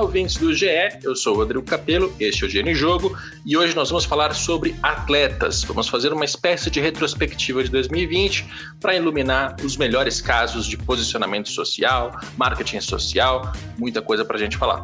Olá, ouvintes do GE, eu sou o Rodrigo Capello, este é o em Jogo e hoje nós vamos falar sobre atletas. Vamos fazer uma espécie de retrospectiva de 2020 para iluminar os melhores casos de posicionamento social, marketing social, muita coisa para a gente falar.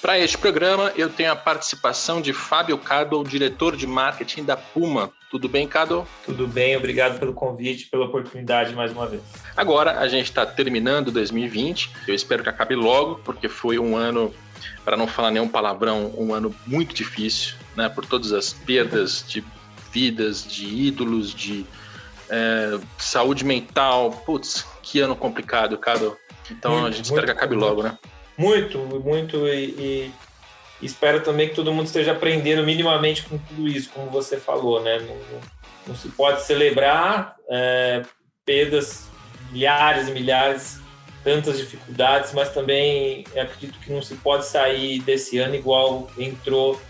Para este programa, eu tenho a participação de Fábio Cado, diretor de marketing da Puma. Tudo bem, Cado? Tudo bem, obrigado pelo convite, pela oportunidade mais uma vez. Agora a gente está terminando 2020. Eu espero que acabe logo, porque foi um ano, para não falar nenhum palavrão, um ano muito difícil, né? Por todas as perdas de vidas, de ídolos, de é, saúde mental. Putz, que ano complicado, Cado. Então muito, a gente espera que acabe logo, né? Muito, muito, e, e, espero também que todo mundo esteja aprendendo minimamente com tudo isso, como você falou, né? Não, não se pode celebrar é, perdas, milhares e milhares, tantas dificuldades, mas também acredito que não se pode sair desse ano igual entrou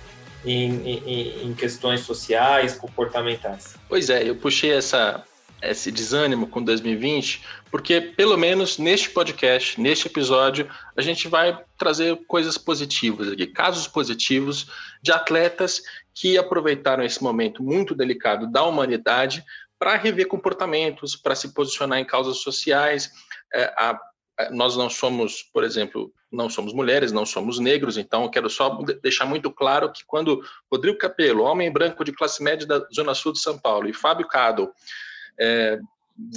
em, em, em questões sociais, comportamentais. Pois é, eu puxei essa, esse desânimo com 2020, porque pelo menos neste podcast, neste episódio, a gente vai trazer coisas positivas aqui, casos positivos de atletas que aproveitaram esse momento muito delicado da humanidade para rever comportamentos, para se posicionar em causas sociais. É, a, a, nós não somos, por exemplo, não somos mulheres, não somos negros, então eu quero só deixar muito claro que quando Rodrigo Capello, homem branco de classe média da Zona Sul de São Paulo, e Fábio Cado, é,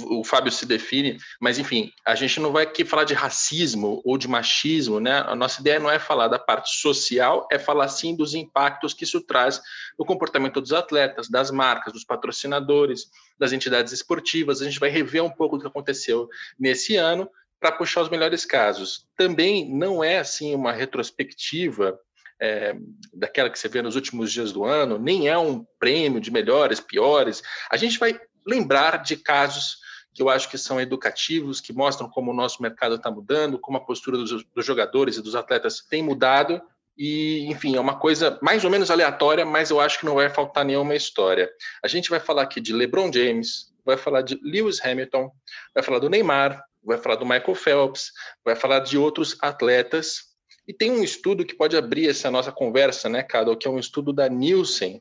o Fábio se define, mas enfim, a gente não vai aqui falar de racismo ou de machismo, né? A nossa ideia não é falar da parte social, é falar sim dos impactos que isso traz no comportamento dos atletas, das marcas, dos patrocinadores, das entidades esportivas. A gente vai rever um pouco do que aconteceu nesse ano para puxar os melhores casos. Também não é assim uma retrospectiva é, daquela que você vê nos últimos dias do ano, nem é um prêmio de melhores, piores. A gente vai lembrar de casos que eu acho que são educativos, que mostram como o nosso mercado está mudando, como a postura dos, dos, jogadores e dos atletas tem mudado. E, enfim, é uma coisa mais ou menos aleatória, mas eu acho que não vai faltar nenhuma história. A gente vai falar aqui de LeBron James, vai falar de Lewis Hamilton, vai falar do Neymar, vai falar do Michael Phelps, vai falar de outros atletas. E tem um estudo que pode abrir essa nossa conversa, né, Cado, que é um estudo da Nielsen.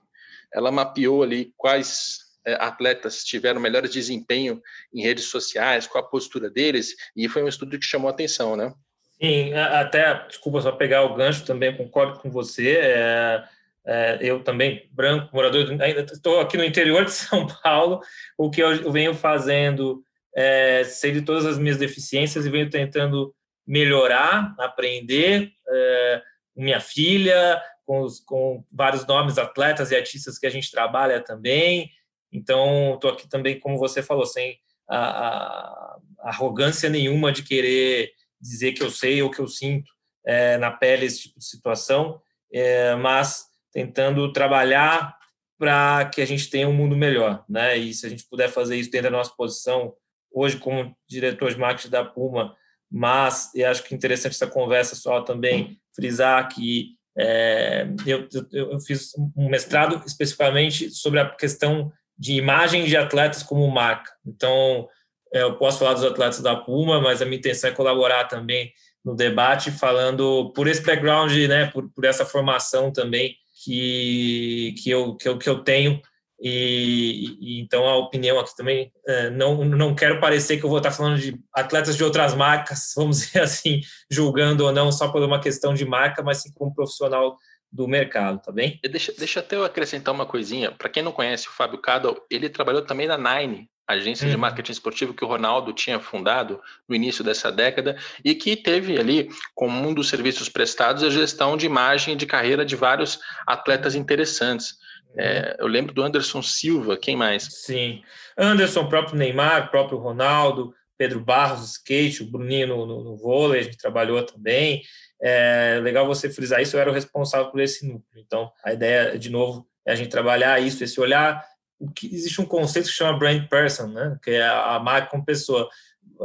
Ela mapeou ali quais atletas tiveram melhor desempenho em redes sociais, qual a postura deles, e foi um estudo que chamou a atenção, né? Sim, até, desculpa só pegar o gancho, também concordo com você. É, é, eu também, branco, morador, ainda estou aqui no interior de São Paulo, o que eu venho fazendo, é, sei de todas as minhas deficiências e venho tentando melhorar, aprender. É, minha filha, com, os, com vários nomes, atletas e artistas que a gente trabalha também, então, estou aqui também, como você falou, sem a, a, arrogância nenhuma de querer dizer que eu sei ou que eu sinto é, na pele esse tipo de situação, é, mas tentando trabalhar para que a gente tenha um mundo melhor, né? E se a gente puder fazer isso dentro da nossa posição, hoje como diretor de marketing da Puma, mas eu acho que é interessante essa conversa só também frisar que é, eu, eu, eu, fiz um mestrado especificamente sobre a questão de imagem de atletas como marca. Então, é, eu posso falar dos atletas da Puma, mas a minha intenção é colaborar também no debate, falando por esse background, né, por, por essa formação também que, que, eu, que, eu, que eu tenho. E, e então a opinião aqui também, é, não, não quero parecer que eu vou estar falando de atletas de outras marcas, vamos dizer assim, julgando ou não só por uma questão de marca, mas sim como profissional do mercado, tá bem? Deixa, deixa até eu acrescentar uma coisinha. Para quem não conhece o Fábio Cadal, ele trabalhou também na Nine, agência de uhum. marketing esportivo que o Ronaldo tinha fundado no início dessa década e que teve ali como um dos serviços prestados a gestão de imagem e de carreira de vários atletas interessantes. É, eu lembro do Anderson Silva, quem mais? Sim, Anderson, próprio Neymar, próprio Ronaldo, Pedro Barros, skate, o Bruninho no, no, no vôlei, a gente trabalhou também. É legal você frisar isso, eu era o responsável por esse núcleo. Então, a ideia, de novo, é a gente trabalhar isso, esse olhar. O que, existe um conceito que chama brand person, né? que é a marca como pessoa.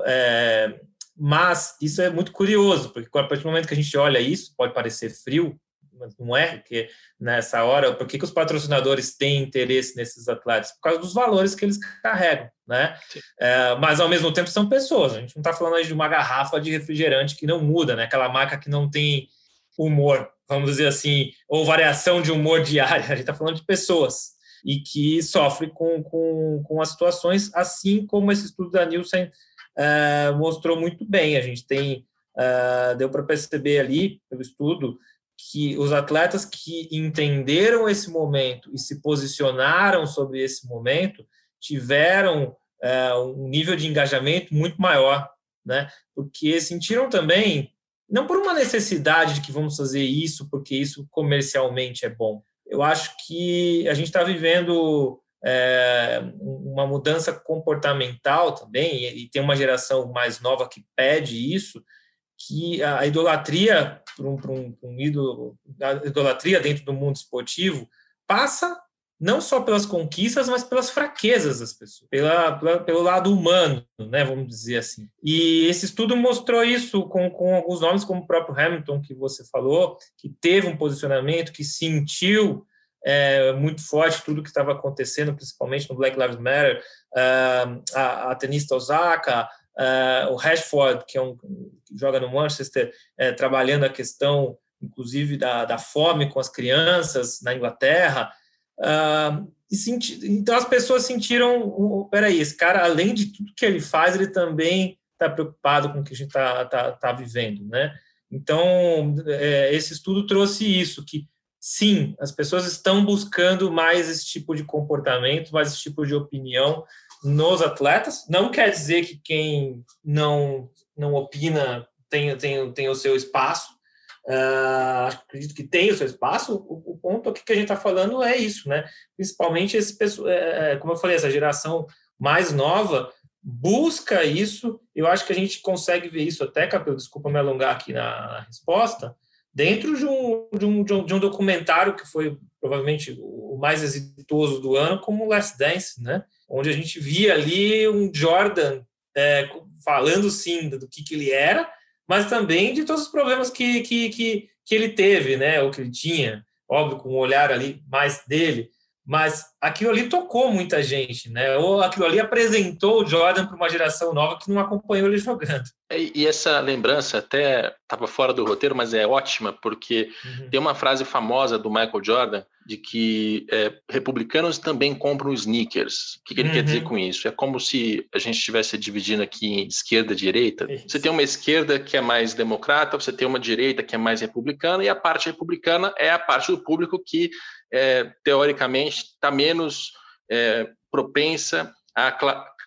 É, mas isso é muito curioso, porque a partir do momento que a gente olha isso, pode parecer frio, mas não é, porque nessa hora, por que, que os patrocinadores têm interesse nesses atletas? Por causa dos valores que eles carregam, né? É, mas ao mesmo tempo são pessoas, a gente não está falando de uma garrafa de refrigerante que não muda, né? Aquela marca que não tem humor, vamos dizer assim, ou variação de humor diária, a gente está falando de pessoas e que sofrem com, com, com as situações, assim como esse estudo da Nielsen uh, mostrou muito bem. A gente tem, uh, deu para perceber ali, pelo estudo, que os atletas que entenderam esse momento e se posicionaram sobre esse momento tiveram uh, um nível de engajamento muito maior, né? Porque sentiram também, não por uma necessidade de que vamos fazer isso porque isso comercialmente é bom. Eu acho que a gente está vivendo é, uma mudança comportamental também, e, tem uma geração mais nova que pede isso, que a idolatria para um, um, um ídolo, a idolatria dentro do mundo esportivo passa não só pelas conquistas, mas pelas fraquezas das pessoas, pela, pela, pelo lado humano, né, vamos dizer assim. E esse estudo mostrou isso com, com alguns nomes, como o próprio Hamilton, que você falou, que teve um posicionamento, que sentiu é, muito forte tudo que estava acontecendo, principalmente no Black Lives Matter, uh, a, a, tenista Osaka, uh, o Rashford, que é um que joga no Manchester, é, trabalhando a questão, inclusive, da, da fome com as crianças na Inglaterra. Uh, e senti, então as pessoas sentiram, oh, peraí, esse cara, além de tudo que ele faz, ele também está preocupado com o que a gente está tá, tá vivendo, né? Então, é, esse estudo trouxe isso, que sim, as pessoas estão buscando mais esse tipo de comportamento, mais esse tipo de opinião nos atletas. Não quer dizer que quem não, não opina tem, tem, tem o seu espaço. Uh, acredito que tem o seu espaço. O, o ponto aqui que a gente está falando é isso, né? Principalmente esse pessoal, é, é, como eu falei, essa geração mais nova busca isso. Eu acho que a gente consegue ver isso até, Capel, desculpa me alongar aqui na, resposta, dentro de um, de um, de um, documentário que foi provavelmente o mais exitoso do ano, como Last Dance, né? Onde a gente via ali um Jordan é, falando sim do que, que ele era, mas também de todos os problemas que, que, que, que ele teve, né? ou que ele tinha, óbvio, com um olhar ali mais dele, mas aquilo ali tocou muita gente, né? Ou aquilo ali apresentou o Jordan para uma geração nova que não acompanhou ele jogando. E, essa lembrança até estava fora do roteiro, mas é ótima, porque uhum. tem uma frase famosa do Michael Jordan de que é, republicanos também compram sneakers. O que, que ele uhum. quer dizer uhum. com isso? É como se a gente estivesse dividindo aqui em esquerda e direita. Isso. Você tem uma esquerda que é mais democrata, você tem uma direita que é mais republicana, e a parte republicana é a parte do público que é, teoricamente, está menos é, propensa a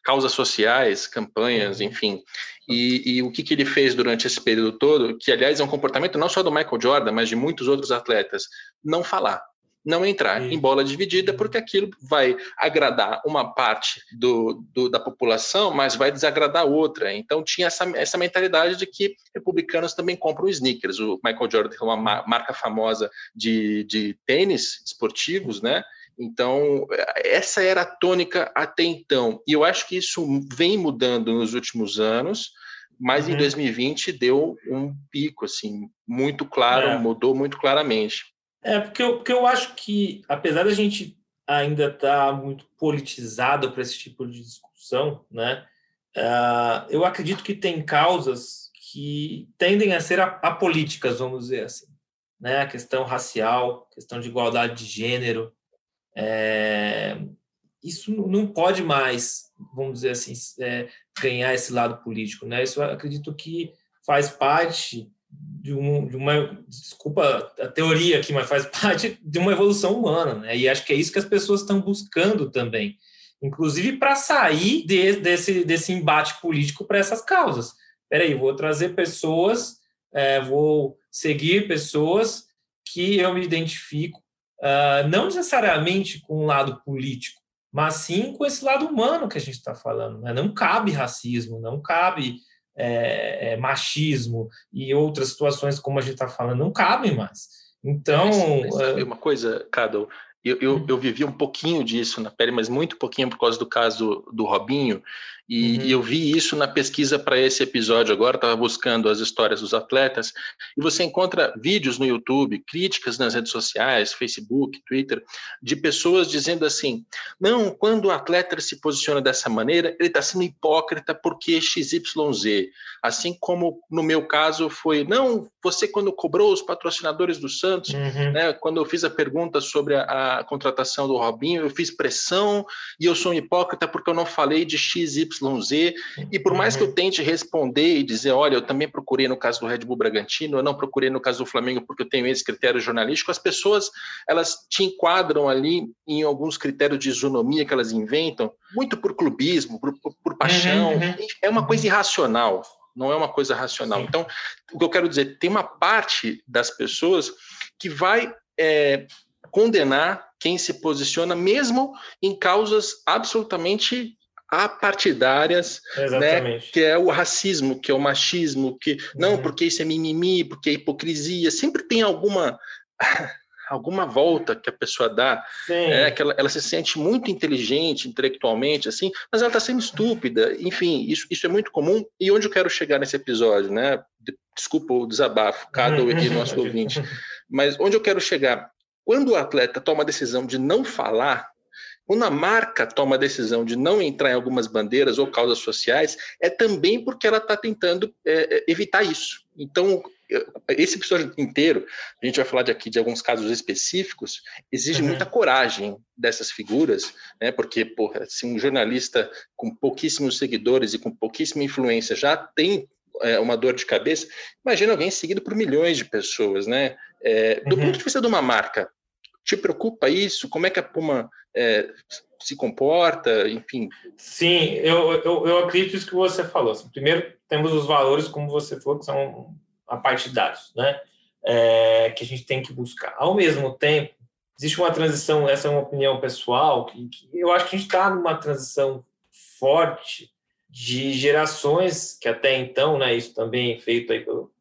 causas sociais, campanhas, uhum. enfim. E, e o que, que, ele fez durante esse período todo, que aliás é um comportamento não só do Michael Jordan, mas de muitos outros atletas, não falar, não entrar em bola dividida, porque aquilo vai agradar uma parte do, do, da população, mas vai desagradar outra. Então tinha essa, essa mentalidade de que republicanos também compram sneakers. O Michael Jordan tem uma marca famosa de, de tênis esportivos, né? Então, essa era a tônica até então. E eu acho que isso vem mudando nos últimos anos, mas uhum. em 2020 deu um pico, assim, muito claro, é. mudou muito claramente. É, porque eu, porque eu acho que, apesar da gente ainda estar tá muito politizado para esse tipo de discussão, né? Uh, eu acredito que tem causas que tendem a ser apolíticas, vamos dizer assim. Né? A questão racial, questão de igualdade de gênero. É, isso não pode mais, vamos dizer assim, é, ganhar esse lado político. Né? Isso eu acredito que faz parte de, um, de, uma desculpa a teoria aqui, mas faz parte de uma evolução humana, né? E acho que é isso que as pessoas estão buscando também, inclusive para sair de, desse desse embate político para essas causas. Peraí, vou trazer pessoas, é, vou seguir pessoas que eu me identifico, uh, não necessariamente com o lado político, mas sim com esse lado humano que a gente está falando. Né? Não cabe racismo, não cabe é, é, machismo e outras situações como a gente está falando não cabem mais. Então, mas, mas sabe uma coisa, Cado, eu, eu, uhum. eu, vivi um pouquinho disso na pele, mas muito pouquinho por causa do caso do Robinho. E, uhum. e eu vi isso na pesquisa para esse episódio agora, estava buscando as histórias dos atletas, e você encontra vídeos no YouTube, críticas nas redes sociais, Facebook, Twitter, de pessoas dizendo assim: não, quando o atleta se posiciona dessa maneira, ele está sendo hipócrita porque XYZ. Assim como no meu caso foi, não, você quando cobrou os patrocinadores do Santos, uhum. né, quando eu fiz a pergunta sobre a, a contratação do Robinho, eu fiz pressão e eu sou um hipócrita porque eu não falei de XY Z. E por mais que eu tente responder e dizer, olha, eu também procurei no caso do Red Bull Bragantino, eu não procurei no caso do Flamengo porque eu tenho esse critério jornalístico, as pessoas elas te enquadram ali em alguns critérios de isonomia que elas inventam, muito por clubismo, por, por, por paixão. Uhum. uhum. É uma coisa irracional, não é uma coisa racional. Sim. Então, o que eu quero dizer, tem uma parte das pessoas que vai é, condenar quem se posiciona, mesmo em causas absolutamente apartidárias, né, que é o racismo, que é o machismo, que não, uhum. porque isso é mimimi, porque é hipocrisia, sempre tem alguma alguma volta que a pessoa dá, é, que ela, ela, se sente muito inteligente intelectualmente, assim, mas ela está sendo estúpida. Enfim, isso, isso é muito comum. E onde eu quero chegar nesse episódio, né? Desculpa o desabafo, cada uhum. e nosso ouvinte, mas onde eu quero chegar? Quando o atleta toma a decisão de não falar, quando a marca toma a decisão de não entrar em algumas bandeiras ou causas sociais, é também porque ela está tentando é, é, evitar isso. Então, esse episódio inteiro, a gente vai falar de aqui de alguns casos específicos, exige uhum. muita coragem dessas figuras, né? Porque, porra, se um jornalista com pouquíssimos seguidores e com pouquíssima influência já tem é, uma dor de cabeça, imagina alguém seguido por milhões de pessoas, né? É, do uhum. ponto de vista de uma marca, te preocupa isso? Como é que a Puma é, se comporta, enfim? Sim, eu, eu, eu acredito isso que você falou. Assim, primeiro, temos os valores, como você falou, que são a parte de dados, né? É, que a gente tem que buscar. Ao mesmo tempo, existe uma transição, essa é uma opinião pessoal, que, que eu acho que a gente está numa transição forte de gerações que até então, né, isso também é feito aí pelo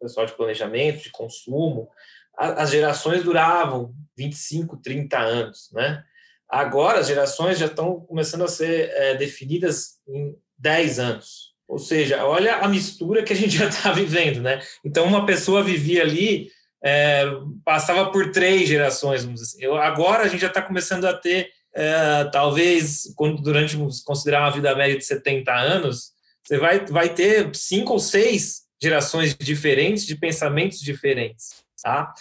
pessoal de planejamento, de consumo, as gerações duravam 25, 30 anos, né? Agora as gerações já estão começando a ser é, definidas em 10 anos. Ou seja, olha a mistura que a gente já está vivendo, né? Então uma pessoa vivia ali, é, passava por três gerações, vamos dizer. Eu, agora a gente já está começando a ter, é, talvez, durante, considerar uma vida média de 70 anos, você vai, vai ter cinco ou seis gerações diferentes de pensamentos diferentes, tá?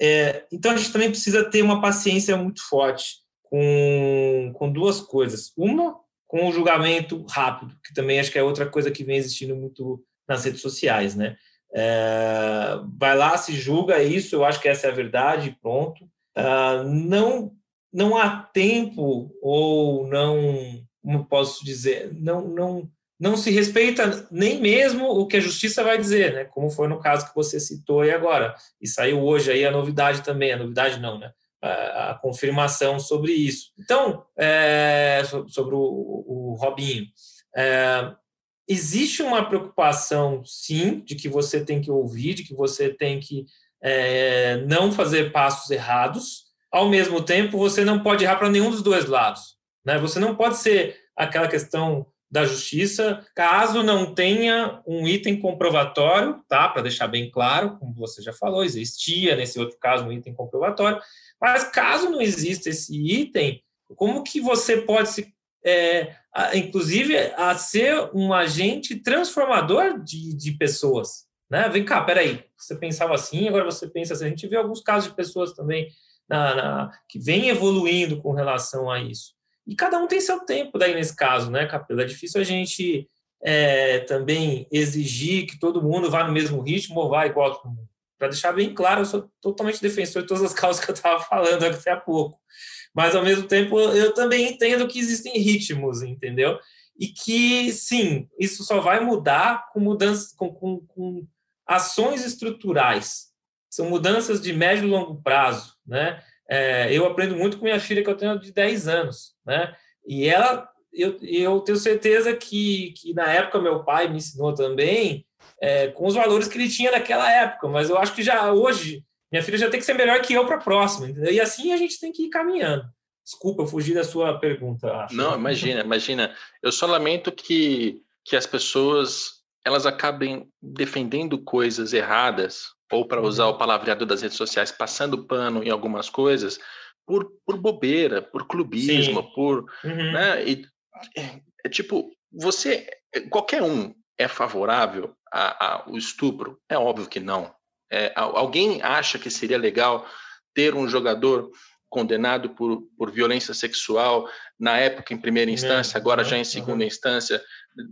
É, então a gente também precisa ter uma paciência muito forte com, com duas coisas. Uma, com o julgamento rápido, que também acho que é outra coisa que vem existindo muito nas redes sociais, né? É, vai lá, se julga isso, eu acho que essa é a verdade, pronto. Uh, não, não há tempo ou não, como posso dizer, não, não, não se respeita nem mesmo o que a justiça vai dizer, né? Como foi no caso que você citou aí agora. E saiu hoje aí a novidade também, a novidade não, né? A, a confirmação sobre isso. Então, é, sobre o, o Robinho. É, existe uma preocupação, sim, de que você tem que ouvir, de que você tem que é, não fazer passos errados. Ao mesmo tempo, você não pode errar para nenhum dos dois lados. Né? Você não pode ser aquela questão da Justiça, caso não tenha um item comprovatório, tá? Para deixar bem claro, como você já falou, existia nesse outro caso um item comprovatório, mas caso não exista esse item, como que você pode se, é, a, inclusive, a ser um agente transformador de, de pessoas, né? Vem cá, peraí, você pensava assim, agora você pensa assim. A gente vê alguns casos de pessoas também na, na, que vêm evoluindo com relação a isso. E cada um tem seu tempo daí nesse caso, né, Capela? É difícil a gente é, também exigir que todo mundo vá no mesmo ritmo ou vá igual a todo mundo. Para deixar bem claro, eu sou totalmente defensor de todas as causas que eu estava falando até há pouco. Mas, ao mesmo tempo, eu também entendo que existem ritmos, entendeu? E que, sim, isso só vai mudar com mudanças, com, com, com ações estruturais. São mudanças de médio e longo prazo, né? É, eu aprendo muito com minha filha, que eu tenho de 10 anos, né? E ela eu, eu tenho certeza que, que na época meu pai me ensinou também é, com os valores que ele tinha naquela época, mas eu acho que já hoje minha filha já tem que ser melhor que eu para a próxima, entendeu? E assim a gente tem que ir caminhando. Desculpa, eu fugi da sua pergunta. Acho. Não, imagina, imagina. Eu só lamento que, que as pessoas elas acabem defendendo coisas erradas, ou para usar o palavreado das redes sociais, passando pano em algumas coisas, por, por bobeira, por clubismo, Sim. por. Uhum. Né, e, é, é, tipo, você. Qualquer um é favorável ao estupro? É óbvio que não. É, alguém acha que seria legal ter um jogador condenado por, por violência sexual na época em primeira instância, agora já em segunda instância,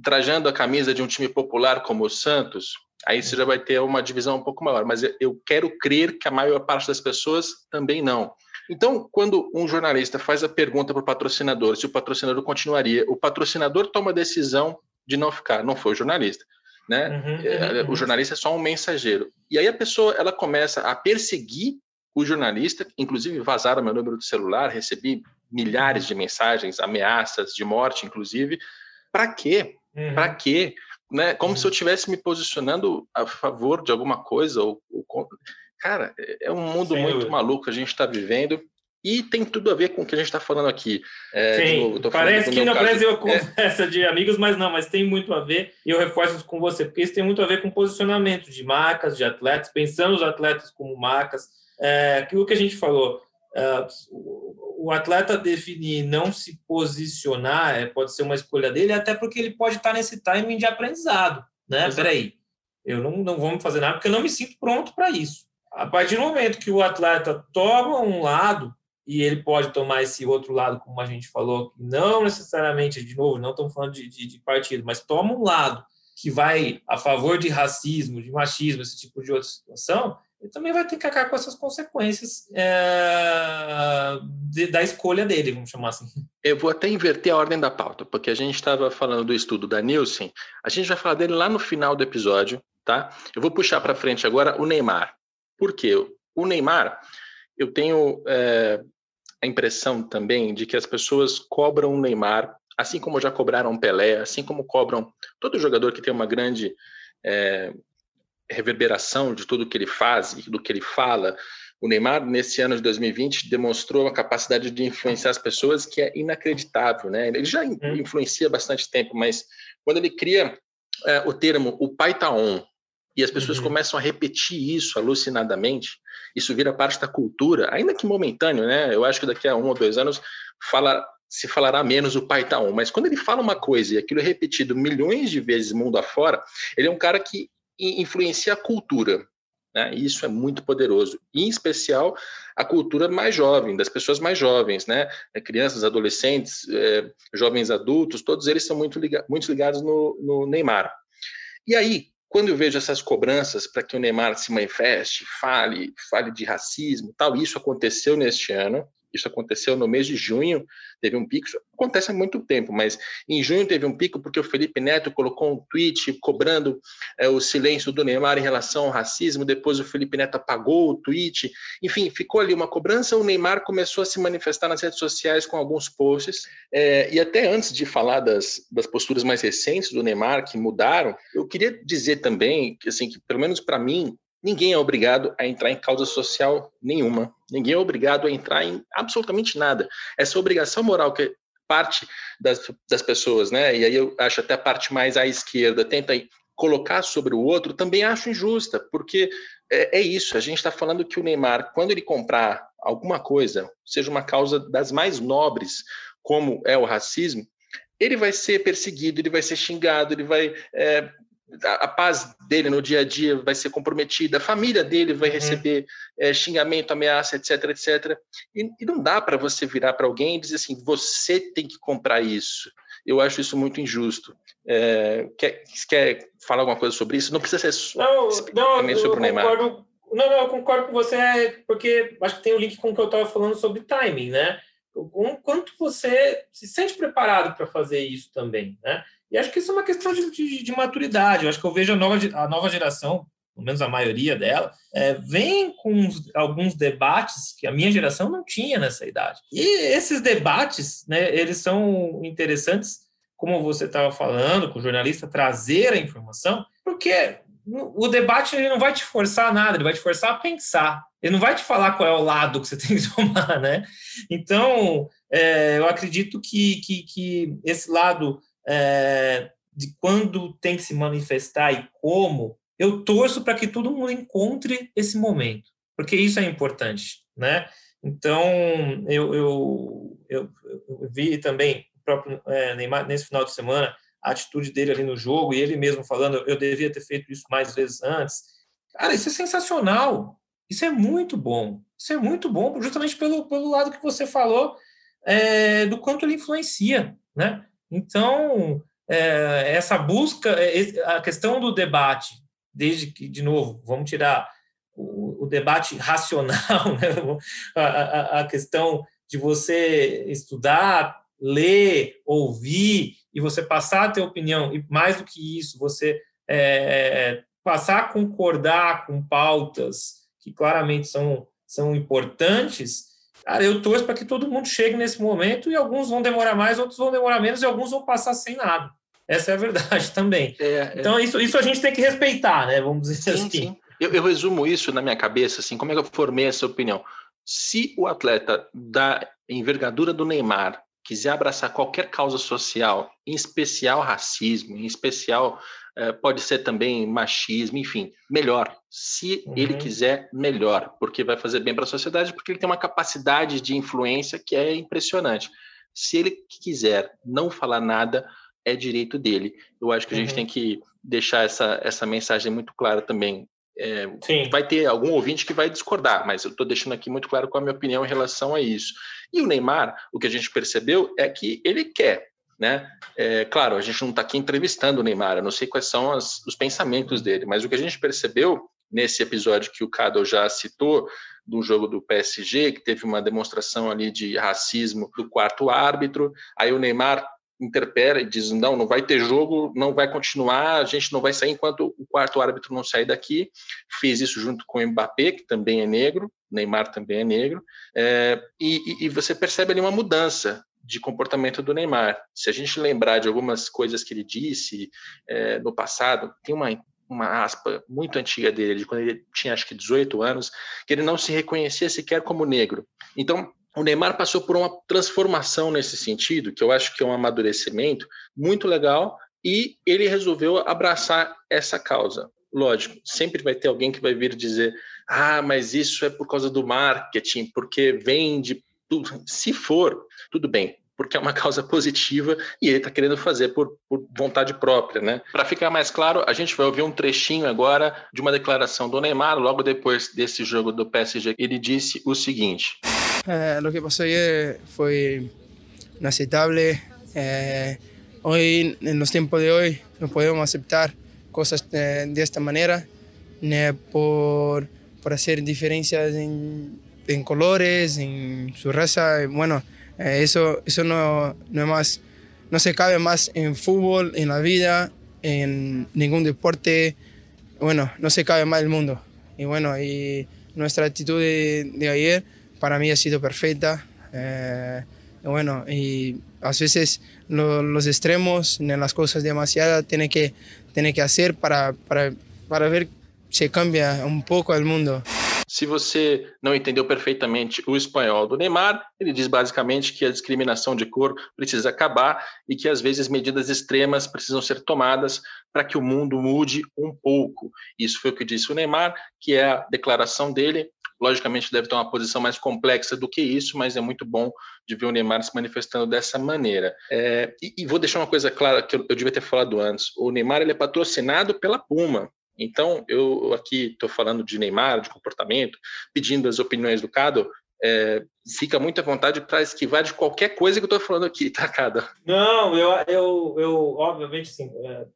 trajando a camisa de um time popular como o Santos? Aí você já vai ter uma divisão um pouco maior, mas eu quero crer que a maior parte das pessoas também não. Então, quando um jornalista faz a pergunta para o patrocinador se o patrocinador continuaria, o patrocinador toma a decisão de não ficar, não foi o jornalista. Né? Uhum, é, uhum. O jornalista é só um mensageiro. E aí a pessoa ela começa a perseguir o jornalista, inclusive vazaram meu número de celular, recebi milhares de mensagens, ameaças de morte, inclusive. Para quê? Uhum. Para quê? Né? Como se eu estivesse uhum. me posicionando a favor de alguma coisa. Ou, ou... Cara, é, é um mundo Sim, muito maluco que a gente está vivendo. E tem tudo a ver com o que a gente está falando aqui. É, Sim, novo, parece que não caso. parece uma conversa é. de amigos, mas não, mas tem muito a ver, e eu reforço isso com você, porque isso tem muito a ver com posicionamento de marcas, de atletas, pensando os atletas como marcas, é, aquilo que a gente falou, o atleta definir não se posicionar é, pode ser uma escolha dele, até porque ele pode estar nesse timing de aprendizado, né? Exato. Peraí, eu não, não vou me fazer nada porque eu não me sinto pronto para isso. A partir do momento que o atleta toma um lado, e ele pode tomar esse outro lado, como a gente falou, não necessariamente, de novo, não estamos falando de, de, de partido, mas toma um lado que vai a favor de racismo, de machismo, esse tipo de outra situação, ele também vai ter que acabar com essas consequências é, de, da escolha dele, vamos chamar assim. Eu vou até inverter a ordem da pauta, porque a gente estava falando do estudo da Nielsen, a gente vai falar dele lá no final do episódio, tá? Eu vou puxar para frente agora o Neymar. Por quê? O Neymar, eu tenho é, a impressão também de que as pessoas cobram o Neymar, assim como já cobraram Pelé, assim como cobram todo jogador que tem uma grande é, reverberação de tudo que ele faz e do que ele fala. O Neymar, nesse ano de 2020, demonstrou uma capacidade de influenciar as pessoas que é inacreditável. Né? Ele já uhum. influencia bastante tempo, mas quando ele cria é, o termo o pai tá on, e as pessoas uhum. começam a repetir isso alucinadamente, isso vira parte da cultura, ainda que momentâneo, né? Eu acho que daqui a um ou dois anos fala, se falará menos o pai tá on, mas quando ele fala uma coisa e aquilo é repetido milhões de vezes mundo afora, ele é um cara que influencia a cultura. Né? E isso é muito poderoso. em especial, a cultura mais jovem, das pessoas mais jovens, né? É, crianças, adolescentes, é, jovens adultos, todos eles são muito, muito ligados no, no Neymar. E aí, quando eu vejo essas cobranças para que o Neymar se manifeste, fale, fale de racismo, tal, isso aconteceu neste ano. Isso aconteceu no mês de junho, teve um pico. Isso acontece há muito tempo, mas em junho teve um pico porque o Felipe Neto colocou um tweet cobrando é, o silêncio do Neymar em relação ao racismo. Depois o Felipe Neto apagou o tweet. Enfim, ficou ali uma cobrança. O Neymar começou a se manifestar nas redes sociais com alguns posts. É, e até antes de falar das, das posturas mais recentes do Neymar que mudaram, eu queria dizer também que, assim, que pelo menos para mim, Ninguém é obrigado a entrar em causa social nenhuma. Ninguém é obrigado a entrar em absolutamente nada. Essa obrigação moral que parte das, das pessoas, né? E aí eu acho até a parte mais à esquerda tenta colocar sobre o outro, também acho injusta, porque é, é isso. A gente está falando que o Neymar, quando ele comprar alguma coisa, seja uma causa das mais nobres, como é o racismo, ele vai ser perseguido, ele vai ser xingado, ele vai é, a, paz dele no dia a dia vai ser comprometida, a família dele vai uhum. receber é, xingamento, ameaça, etc, etc. E, e não dá para você virar para alguém e dizer assim, você tem que comprar isso. Eu acho isso muito injusto. É, quer, quer falar alguma coisa sobre isso? Não precisa ser não, não, sobre o Neymar. Concordo, não, não, eu concordo com você, porque acho que tem um link com o que eu estava falando sobre timing, né? O quanto você se sente preparado para fazer isso também, né? E acho que isso é uma questão de, de, de, maturidade. Eu acho que eu vejo a nova, a nova geração, pelo menos a maioria dela, é, vem com alguns debates que a minha geração não tinha nessa idade. E esses debates, né, eles são interessantes, como você estava falando, com o jornalista trazer a informação, porque o debate ele não vai te forçar a nada, ele vai te forçar a pensar. Ele não vai te falar qual é o lado que você tem que tomar, né? Então, é, eu acredito que, que, que esse lado é, de quando tem que se manifestar e como, eu torço para que todo mundo encontre esse momento, porque isso é importante, né? Então, eu, eu, eu, eu vi também o próprio é, Neymar nesse final de semana a atitude dele ali no jogo e ele mesmo falando, eu devia ter feito isso mais vezes antes. Cara, isso é sensacional. Isso é muito bom. Isso é muito bom, justamente pelo, pelo lado que você falou é, do quanto ele influencia, né? Então, é, essa busca, é, a questão do debate, desde que, de novo, vamos tirar o, o debate racional, né? a, a, a questão de você estudar, ler, ouvir e você passar a ter opinião, e mais do que isso, você é, passar a concordar com pautas que claramente são, são importantes, cara, eu torço para que todo mundo chegue nesse momento e alguns vão demorar mais, outros vão demorar menos e alguns vão passar sem nada. Essa é a verdade também. É, é. então, é... Isso, isso a gente tem que respeitar, né? Vamos dizer sim, assim. Sim. Eu, eu resumo isso na minha cabeça, assim, como é que eu formei essa opinião? Se o atleta da envergadura do Neymar quiser abraçar qualquer causa social, em especial racismo, em especial eh, pode ser também machismo, enfim, melhor. Se uhum. ele quiser, melhor, porque vai fazer bem para a sociedade, porque ele tem uma capacidade de influência que é impressionante. Se ele quiser não falar nada, é direito dele. Eu acho que a gente uhum. tem que deixar essa, essa mensagem muito clara também. É, vai ter algum ouvinte que vai discordar, mas eu estou deixando aqui muito claro qual a minha opinião em relação a isso. E o Neymar, o que a gente percebeu é que ele quer, né? É, claro, a gente não está aqui entrevistando o Neymar, eu não sei quais são as, os pensamentos dele, mas o que a gente percebeu nesse episódio que o Cado já citou, do jogo do PSG, que teve uma demonstração ali de racismo do quarto árbitro, aí o Neymar interpera e diz: não, não vai ter jogo, não vai continuar, a gente não vai sair enquanto o quarto árbitro não sair daqui. Fez isso junto com o Mbappé, que também é negro, Neymar também é negro, é, e, e, você percebe ali uma mudança de comportamento do Neymar. Se a gente lembrar de algumas coisas que ele disse é, no passado, tem uma uma aspa muito antiga dele, de quando ele tinha acho que 18 anos, que ele não se reconhecia sequer como negro. Então, o Neymar passou por uma transformação nesse sentido, que eu acho que é um amadurecimento muito legal, e ele resolveu abraçar essa causa. Lógico, sempre vai ter alguém que vai vir dizer: ah, mas isso é por causa do marketing, porque vende tudo. Se for, tudo bem, porque é uma causa positiva e ele está querendo fazer por, por, vontade própria, né? Para ficar mais claro, a gente vai ouvir um trechinho agora de uma declaração do Neymar, logo depois desse jogo do PSG. Ele disse o seguinte. Eh, lo que pasó ayer fue inaceptable. Eh, hoy, en los tiempos de hoy, no podemos aceptar cosas eh, de esta manera, por, por hacer diferencias en, en, colores, en su raza. Bueno, eso, eso no, no, es más, no se cabe más en fútbol, en la vida, en ningún deporte. Bueno, no se cabe más el mundo. Y bueno, y nuestra actitud de, de ayer para mí ha sido perfecta. Eh, bueno, y a veces lo, los extremos en las cosas demasiadas tiene que, tiene que hacer para, para, para ver se cambia um pouco o mundo. Se você não entendeu perfeitamente o espanhol do Neymar, ele diz basicamente que a discriminação de cor precisa acabar e que às vezes medidas extremas precisam ser tomadas para que o mundo mude um pouco. Isso foi o que disse o Neymar, que é a declaração dele logicamente deve ter uma posição mais complexa do que isso, mas é muito bom de ver o Neymar se manifestando dessa maneira. É, e, e, vou deixar uma coisa clara que eu, eu devia ter falado antes: o Neymar ele é patrocinado pela Puma. Então, eu aqui estou falando de Neymar, de comportamento, pedindo as opiniões do Cado, é, fica muito à vontade para esquivar de qualquer coisa que eu estou falando aqui, tá, Cado? Não, eu, eu, eu obviamente, sim, é,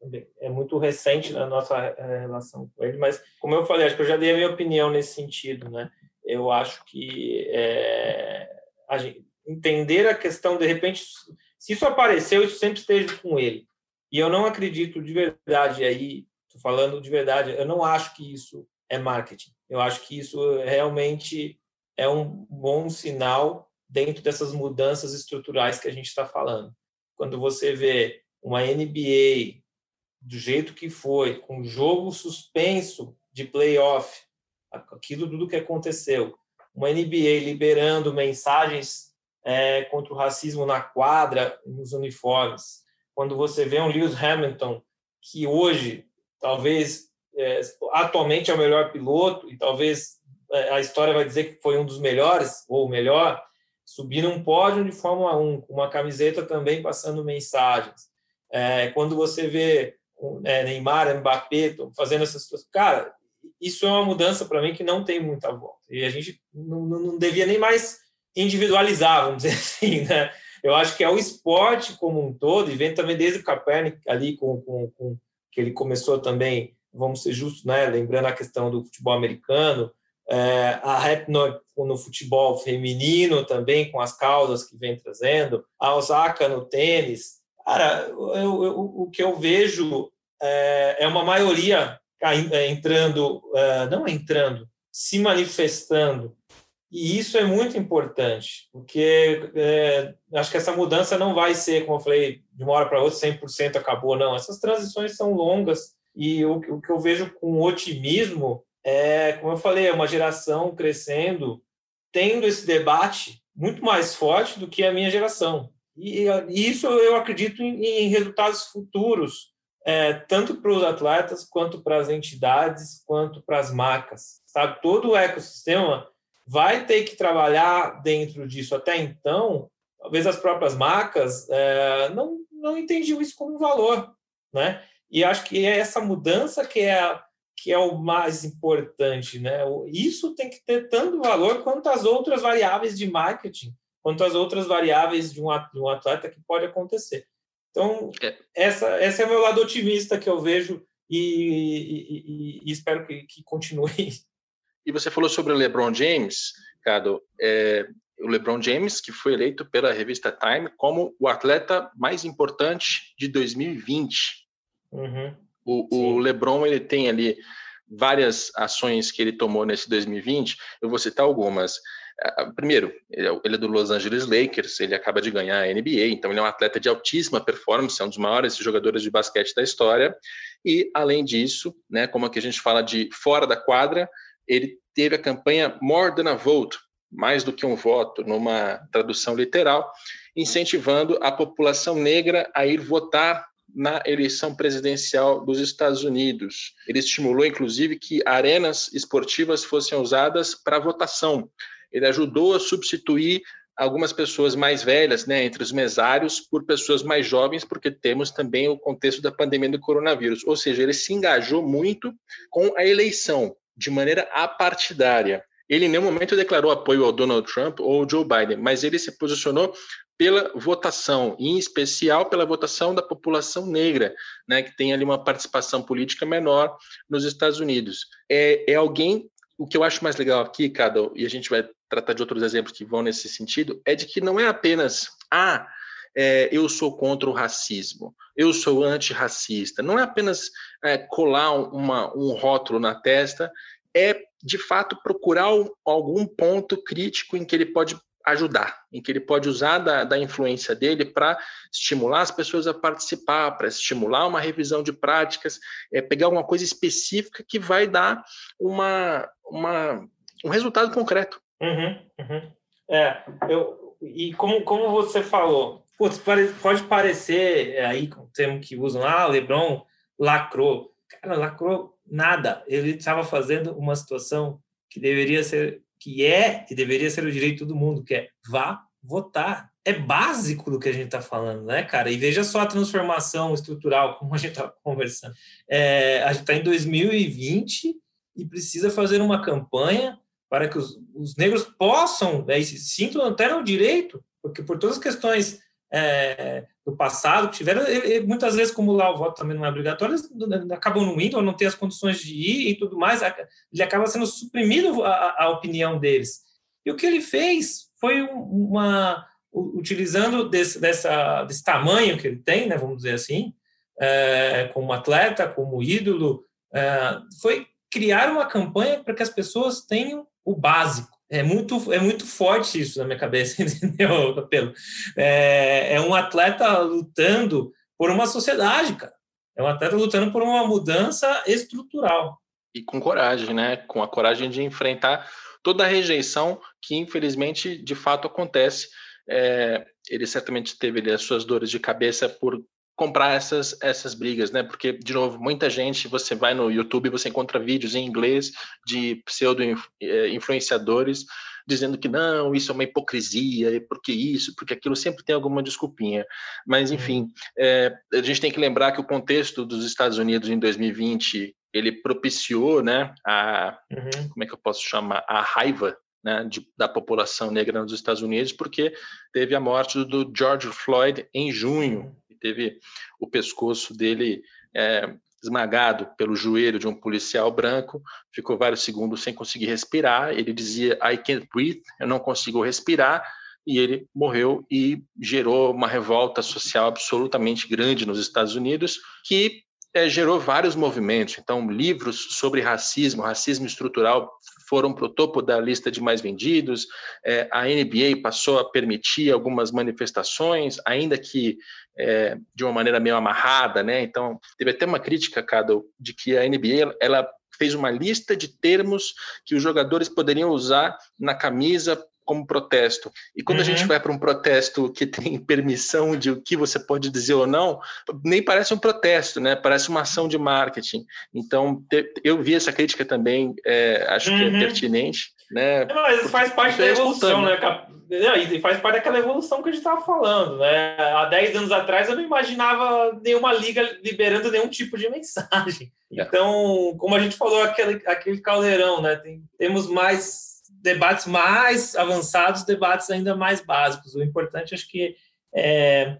é, muito recente a nossa é, relação com ele, mas, como eu falei, acho que eu já dei a minha opinião nesse sentido, né? Eu acho que é, a gente, entender a questão, de repente, se isso apareceu, isso sempre esteja com ele. E eu não acredito de verdade aí, falando de verdade. Eu não acho que isso é marketing. Eu acho que isso realmente é um bom sinal dentro dessas mudanças estruturais que a gente está falando. Quando você vê uma NBA do jeito que foi, com jogo suspenso de playoff, aquilo tudo que aconteceu, uma NBA liberando mensagens é, contra o racismo na quadra, nos uniformes, quando você vê um Lewis Hamilton que hoje talvez é, atualmente é o melhor piloto e talvez a história vai dizer que foi um dos melhores ou o melhor, subir num pódio de Fórmula 1 com uma camiseta também passando mensagens. É, quando você vê é, Neymar, Mbappé fazendo essas coisas, cara, isso é uma mudança para mim que não tem muita volta. E a gente não, não devia nem mais individualizar, vamos dizer assim, né? Eu acho que é o esporte como um todo, e vem também desde o Capernic ali com, com, com que ele começou também, vamos ser justos, né? Lembrando a questão do futebol americano, é, a rap no, no, futebol feminino também, com as causas que vem trazendo, a Osaka no tênis. Cara, eu, eu, o que eu vejo é, é uma maioria é, entrando, é, não entrando, se manifestando. E isso é muito importante, porque é, acho que essa mudança não vai ser, como eu falei, de uma hora para outra, 100% acabou, não. Essas transições são longas e o, o que eu vejo com otimismo é, como eu falei, é uma geração crescendo, tendo esse debate muito mais forte do que a minha geração. E, e isso eu acredito em, em resultados futuros, é, tanto para os atletas, quanto para as entidades, quanto para as marcas. Sabe? Todo o ecossistema vai ter que trabalhar dentro disso. Até então, talvez as próprias marcas é, não, não entendiam isso como valor. Né? E acho que é essa mudança que é que é o mais importante, né? Isso tem que ter tanto valor quanto as outras variáveis de marketing, quanto as outras variáveis de um atleta que pode acontecer. Então, é. essa, esse é o meu lado otimista que eu vejo e, e, e, e espero que, que, continue. E você falou sobre o LeBron James, Cado. É, o LeBron James, que foi eleito pela revista Time como o atleta mais importante de 2020. Uhum. O, o, LeBron ele tem ali várias ações que ele tomou nesse 2020. Eu vou citar algumas. Ah, primeiro, é ele é do Los Angeles Lakers, ele acaba de ganhar a NBA, então ele é um atleta de altíssima performance, é um dos maiores jogadores de basquete da história. E, além disso, né, como aqui a gente fala de fora da quadra, ele teve a campanha More Than a Vote, mais do que um voto, numa tradução literal, incentivando a população negra a ir votar na eleição presidencial dos Estados Unidos. Ele estimulou, inclusive, que arenas esportivas fossem usadas para votação. Ele ajudou a substituir algumas pessoas mais velhas, né, entre os mesários, por pessoas mais jovens, porque temos também o contexto da pandemia do coronavírus. Ou seja, ele se engajou muito com a eleição, de maneira apartidária. Ele em nenhum momento declarou apoio ao Donald Trump ou ao Joe Biden, mas ele se posicionou pela votação, em especial pela votação da população negra, né, que tem ali uma participação política menor nos Estados Unidos. É, é alguém, o que eu acho mais legal aqui, Cado, e a gente vai tratar de outros exemplos que vão nesse sentido, é de que não é apenas, ah, é, eu sou contra o racismo, eu sou antirracista, não é apenas é, colar uma, um rótulo na testa, é de fato procurar algum ponto crítico em que ele pode ajudar, em que ele pode usar da, da influência dele para estimular as pessoas a participar, para estimular uma revisão de práticas, é, pegar uma coisa específica que vai dar uma, uma, um resultado concreto. Uhum, uhum. É, eu, e como, como você falou, putz, pode parecer é, aí com o termo que usam, ah, Lebron lacrou. Cara, lacrou nada. Ele estava fazendo uma situação que deveria ser que é e deveria ser o direito de todo mundo, que é vá votar. É básico do que a gente está falando, né, cara? E veja só a transformação estrutural, como a gente está conversando. É, a gente está em 2020 e precisa fazer uma campanha para que os, os negros possam, né, se sintam até no direito, porque por todas as questões é, do passado que tiveram, ele, muitas vezes, como lá o voto também não é obrigatório, eles acabam não indo, ou não tem as condições de ir e tudo mais, ele acaba sendo suprimido a, a opinião deles. E o que ele fez foi uma utilizando desse, dessa, desse tamanho que ele tem, né, vamos dizer assim, é, como atleta, como ídolo, é, foi criar uma campanha para que as pessoas tenham o básico. É muito, é muito forte isso na minha cabeça, entendeu, Capelo? É, é um atleta lutando por uma sociedade, cara. É um atleta lutando por uma mudança estrutural. E com coragem, né? Com a coragem de enfrentar toda a rejeição que, infelizmente, de fato acontece. É, ele certamente teve ali, as suas dores de cabeça por comprar essas, essas brigas, né? Porque, de novo, muita gente, você vai no YouTube, você encontra vídeos em inglês de pseudo-influenciadores eh, dizendo que não, isso é uma hipocrisia, porque isso, porque aquilo, sempre tem alguma desculpinha. Mas, uhum. enfim, é, a gente tem que lembrar que o contexto dos Estados Unidos em 2020, ele propiciou, né, a, uhum. como é que eu posso chamar, a raiva né, de, da população negra nos Estados Unidos, porque teve a morte do George Floyd em junho, uhum teve o pescoço dele é, esmagado pelo joelho de um policial branco, ficou vários segundos sem conseguir respirar. Ele dizia: I can't breathe, eu não consigo respirar. E ele morreu e gerou uma revolta social absolutamente grande nos Estados Unidos, que é, gerou vários movimentos. Então, livros sobre racismo, racismo estrutural, foram para o topo da lista de mais vendidos. É, a NBA passou a permitir algumas manifestações, ainda que é, de uma maneira meio amarrada, né? Então, teve até uma crítica, Cado, de que a NBA ela fez uma lista de termos que os jogadores poderiam usar na camisa como protesto. E quando uhum. a gente uhum. vai para um protesto que tem permissão de o que você pode dizer ou não, nem parece um protesto, né? Parece uma ação de marketing. Então, eu vi essa crítica também, é, acho uhum. que é uhum. pertinente. Né? Mas faz parte da evolução, né? E faz parte daquela evolução que a gente estava falando, né? Há 10 anos atrás eu não imaginava nenhuma liga liberando nenhum tipo de mensagem. É. Então, como a gente falou, aquele, aquele caldeirão, né? Tem, temos mais debates mais avançados, debates ainda mais básicos. O importante, acho que, é,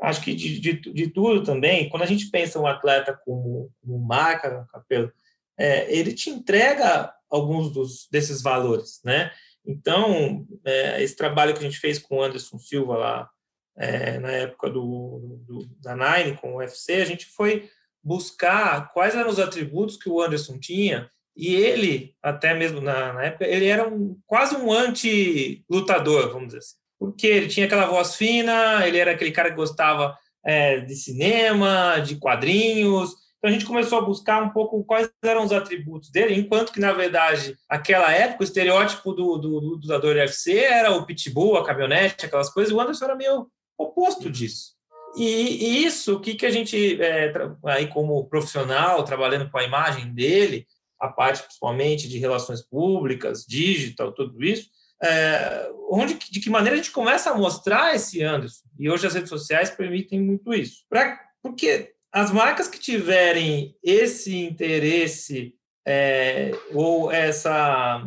acho que de, de, de, tudo também, quando a gente pensa um atleta como, como marca, Capelo, é, ele te entrega alguns dos, desses valores, né? Então, é, esse trabalho que a gente fez com o Anderson Silva lá, é, na época do, do, da Nine, com o UFC, a gente foi buscar quais eram os atributos que o Anderson tinha e ele, até mesmo na, na época, ele era um, quase um anti-lutador, vamos dizer assim. Porque ele tinha aquela voz fina, ele era aquele cara que gostava é, de cinema, de quadrinhos. Então a gente começou a buscar um pouco quais eram os atributos dele, enquanto que, na verdade, aquela época, o estereótipo do, do, do lutador UFC era o pitbull, a caminhonete, aquelas coisas, o Anderson era meio oposto disso. E, e isso, o que, que a gente, é, aí como profissional, trabalhando com a imagem dele, a parte principalmente de relações públicas, digital, tudo isso, é, onde, de que maneira a gente começa a mostrar esse Anderson? E hoje as redes sociais permitem muito isso. Pra, porque as marcas que tiverem esse interesse é, ou essa,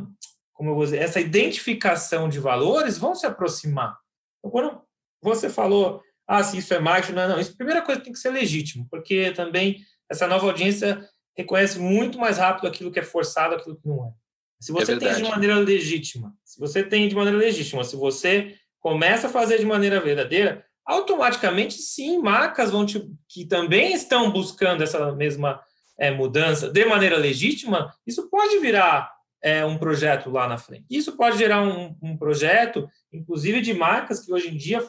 como eu vou dizer, essa identificação de valores vão se aproximar. Então, quando você falou, ah, se isso é marketing, não, não, isso, primeira coisa tem que ser legítimo, porque também essa nova audiência reconhece muito mais rápido aquilo que é forçado, aquilo que não é. Se você é tem de maneira legítima, se você tem de maneira legítima, se você começa a fazer de maneira verdadeira, automaticamente sim, marcas vão te, que também estão buscando essa mesma é, mudança de maneira legítima, isso pode virar é, um projeto lá na frente. Isso pode gerar um, um projeto, inclusive de marcas que hoje em dia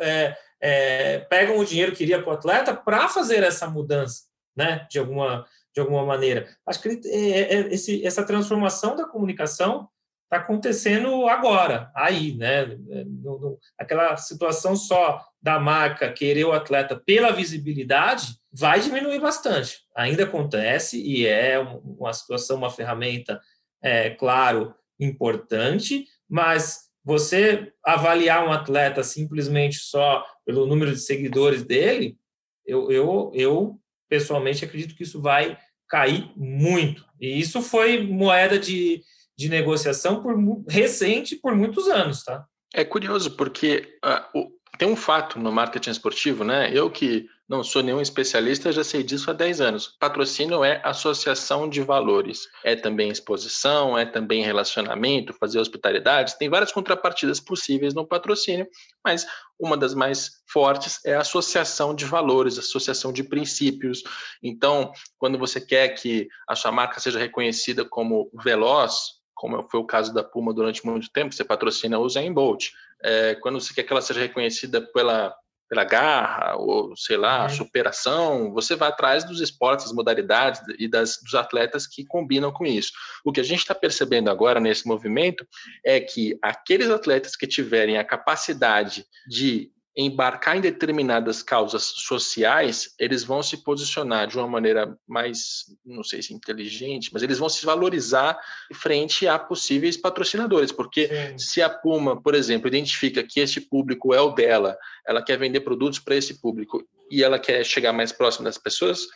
é, é pegam o dinheiro que iria para o atleta para fazer essa mudança, né, de alguma de alguma maneira. Acho que ele, é, é, esse, essa transformação da comunicação está acontecendo agora, aí, né? No, no, aquela situação só da marca querer o atleta pela visibilidade vai diminuir bastante. Ainda acontece e é uma situação, uma ferramenta, é claro, importante, mas você avaliar um atleta simplesmente só pelo número de seguidores dele, eu, eu, eu pessoalmente acredito que isso vai cair muito. E isso foi moeda de, de negociação por recente por muitos anos, tá? É curioso porque uh, o, tem um fato no marketing esportivo, né? Eu que não sou nenhum especialista, já sei disso há 10 anos. Patrocínio é associação de valores. É também exposição, é também relacionamento, fazer hospitalidade. Tem várias contrapartidas possíveis no patrocínio, mas uma das mais fortes é a associação de valores, associação de princípios. Então, quando você quer que a sua marca seja reconhecida como veloz, como foi o caso da Puma durante muito tempo, você patrocina o Usain Bolt. É, quando você quer que ela seja reconhecida pela pela garra, ou sei lá, uhum. superação, você vai atrás dos esportes, das modalidades e das, dos atletas que combinam com isso. O que a gente está percebendo agora nesse movimento é que aqueles atletas que tiverem a capacidade de embarcar em determinadas causas sociais, eles vão se posicionar de uma maneira mais, não sei se inteligente, mas eles vão se valorizar frente a possíveis patrocinadores, porque Sim. se a Puma, por exemplo, identifica que este público é o dela, ela quer vender produtos para esse público e ela quer chegar mais próximo das pessoas,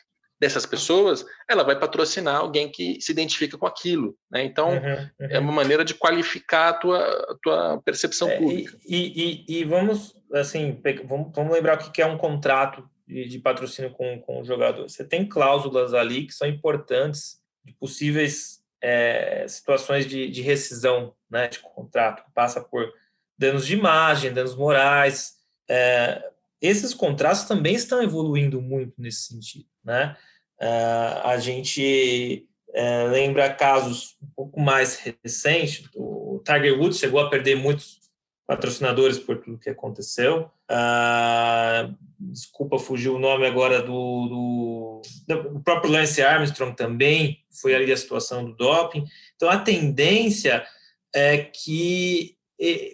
dessas pessoas, ela vai patrocinar alguém que se identifica com aquilo. Né? Então, uhum, uhum. é uma maneira de qualificar a tua, a tua percepção é, pública. E, e, e, vamos, assim, vamos, vamos lembrar o que é um contrato de, de, patrocínio com, com o jogador. Você tem cláusulas ali que são importantes de possíveis é, situações de, de rescisão né, de contrato, que passa por danos de imagem, danos morais. É, esses contratos também estão evoluindo muito nesse sentido, né? Uh, a gente uh, lembra casos um pouco mais recentes, o Tiger Woods chegou a perder muitos patrocinadores por tudo que aconteceu. Uh, desculpa, fugiu o nome agora do, do, do, próprio Lance Armstrong também, foi ali a situação do doping. Então, a tendência é que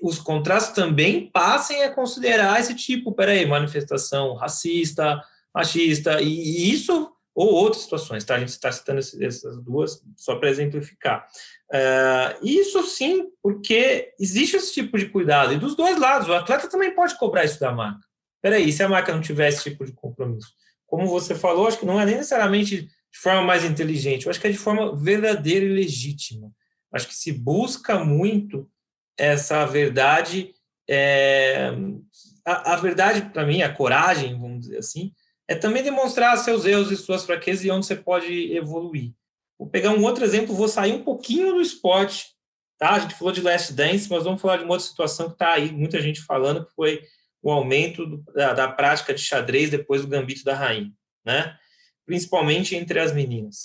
os contratos também passem a considerar esse tipo, peraí, manifestação racista, machista, e isso ou outras situações, tá? A gente está citando essas duas só para exemplificar. Uh, isso sim, porque existe esse tipo de cuidado, e dos dois lados, o atleta também pode cobrar isso da marca. Peraí, se a marca não tiver esse tipo de compromisso? Como você falou, acho que não é necessariamente de forma mais inteligente, eu acho que é de forma verdadeira e legítima. Acho que se busca muito essa verdade, é, a, a verdade, para mim, a coragem, vamos dizer assim, é também demonstrar seus erros e suas fraquezas e onde você pode evoluir. Vou pegar um outro exemplo, vou sair um pouquinho do esporte, tá? A gente falou de Last Dance, mas vamos falar de uma outra situação que está aí, muita gente falando, que foi o aumento do, da, da, prática de xadrez depois do gambito da rainha, né? Principalmente entre as meninas.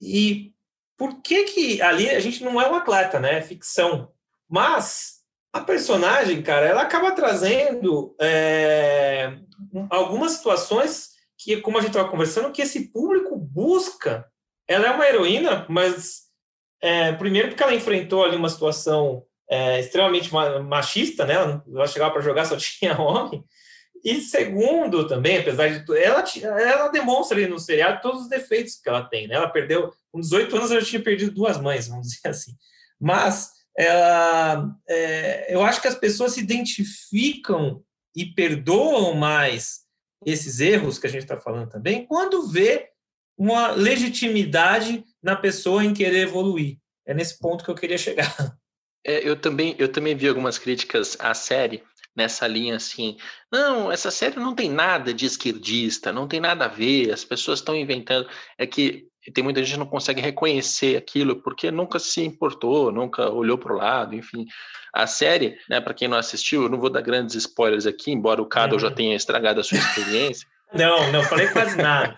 E por que que ali a gente não é um atleta, né? É ficção. Mas a personagem, cara, ela acaba trazendo é, algumas situações que, como a gente estava conversando, que esse público busca. Ela é uma heroína, mas é, primeiro porque ela enfrentou ali uma situação é, extremamente machista, né? Ela chegava para jogar só tinha homem. E segundo, também, apesar de tudo, ela, ela demonstra ali no seriado todos os defeitos que ela tem, né? Ela perdeu, com 18 anos, ela tinha perdido duas mães, vamos dizer assim. Mas ela, é, eu acho que as pessoas se identificam e perdoam mais esses erros que a gente está falando também quando vê uma legitimidade na pessoa em querer evoluir. É nesse ponto que eu queria chegar. É, eu também eu também vi algumas críticas à série nessa linha assim, não, essa série não tem nada de esquerdista, não tem nada a ver, as pessoas estão inventando. É que tem muita gente que não consegue reconhecer aquilo porque nunca se importou, nunca olhou para o lado, enfim. A série, né, para quem não assistiu, eu não vou dar grandes spoilers aqui, embora o Cado uhum. já tenha estragado a sua experiência. Não, não falei quase nada.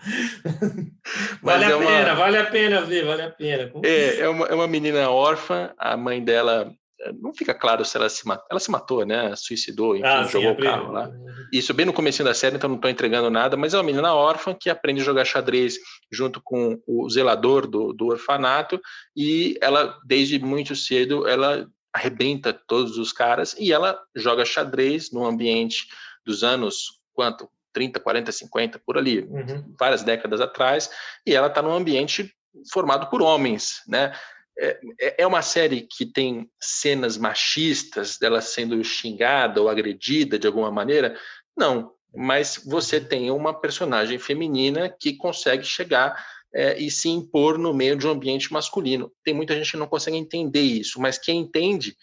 vale a é pena, uma... vale a pena ver, vale a pena. É, é uma, é uma menina órfã, a mãe dela não fica claro se ela se matou. Ela se matou, né? Suicidou, enfim, ah, jogou sim, o carro lá. Isso bem no começo da série, então não estou entregando nada, mas é uma menina órfã que aprende a jogar xadrez junto com o zelador do, do orfanato e ela, desde muito cedo, ela arrebenta todos os caras e ela joga xadrez no ambiente dos anos, quanto? 30, 40, 50, por ali, uhum. várias décadas atrás, e ela está num ambiente formado por homens, né? É, é, é uma série que tem cenas machistas dela sendo xingada ou agredida de alguma maneira? Não, mas você tem uma personagem feminina que consegue chegar é, e se impor no meio de um ambiente masculino. Tem muita gente que não consegue entender isso, mas quem entende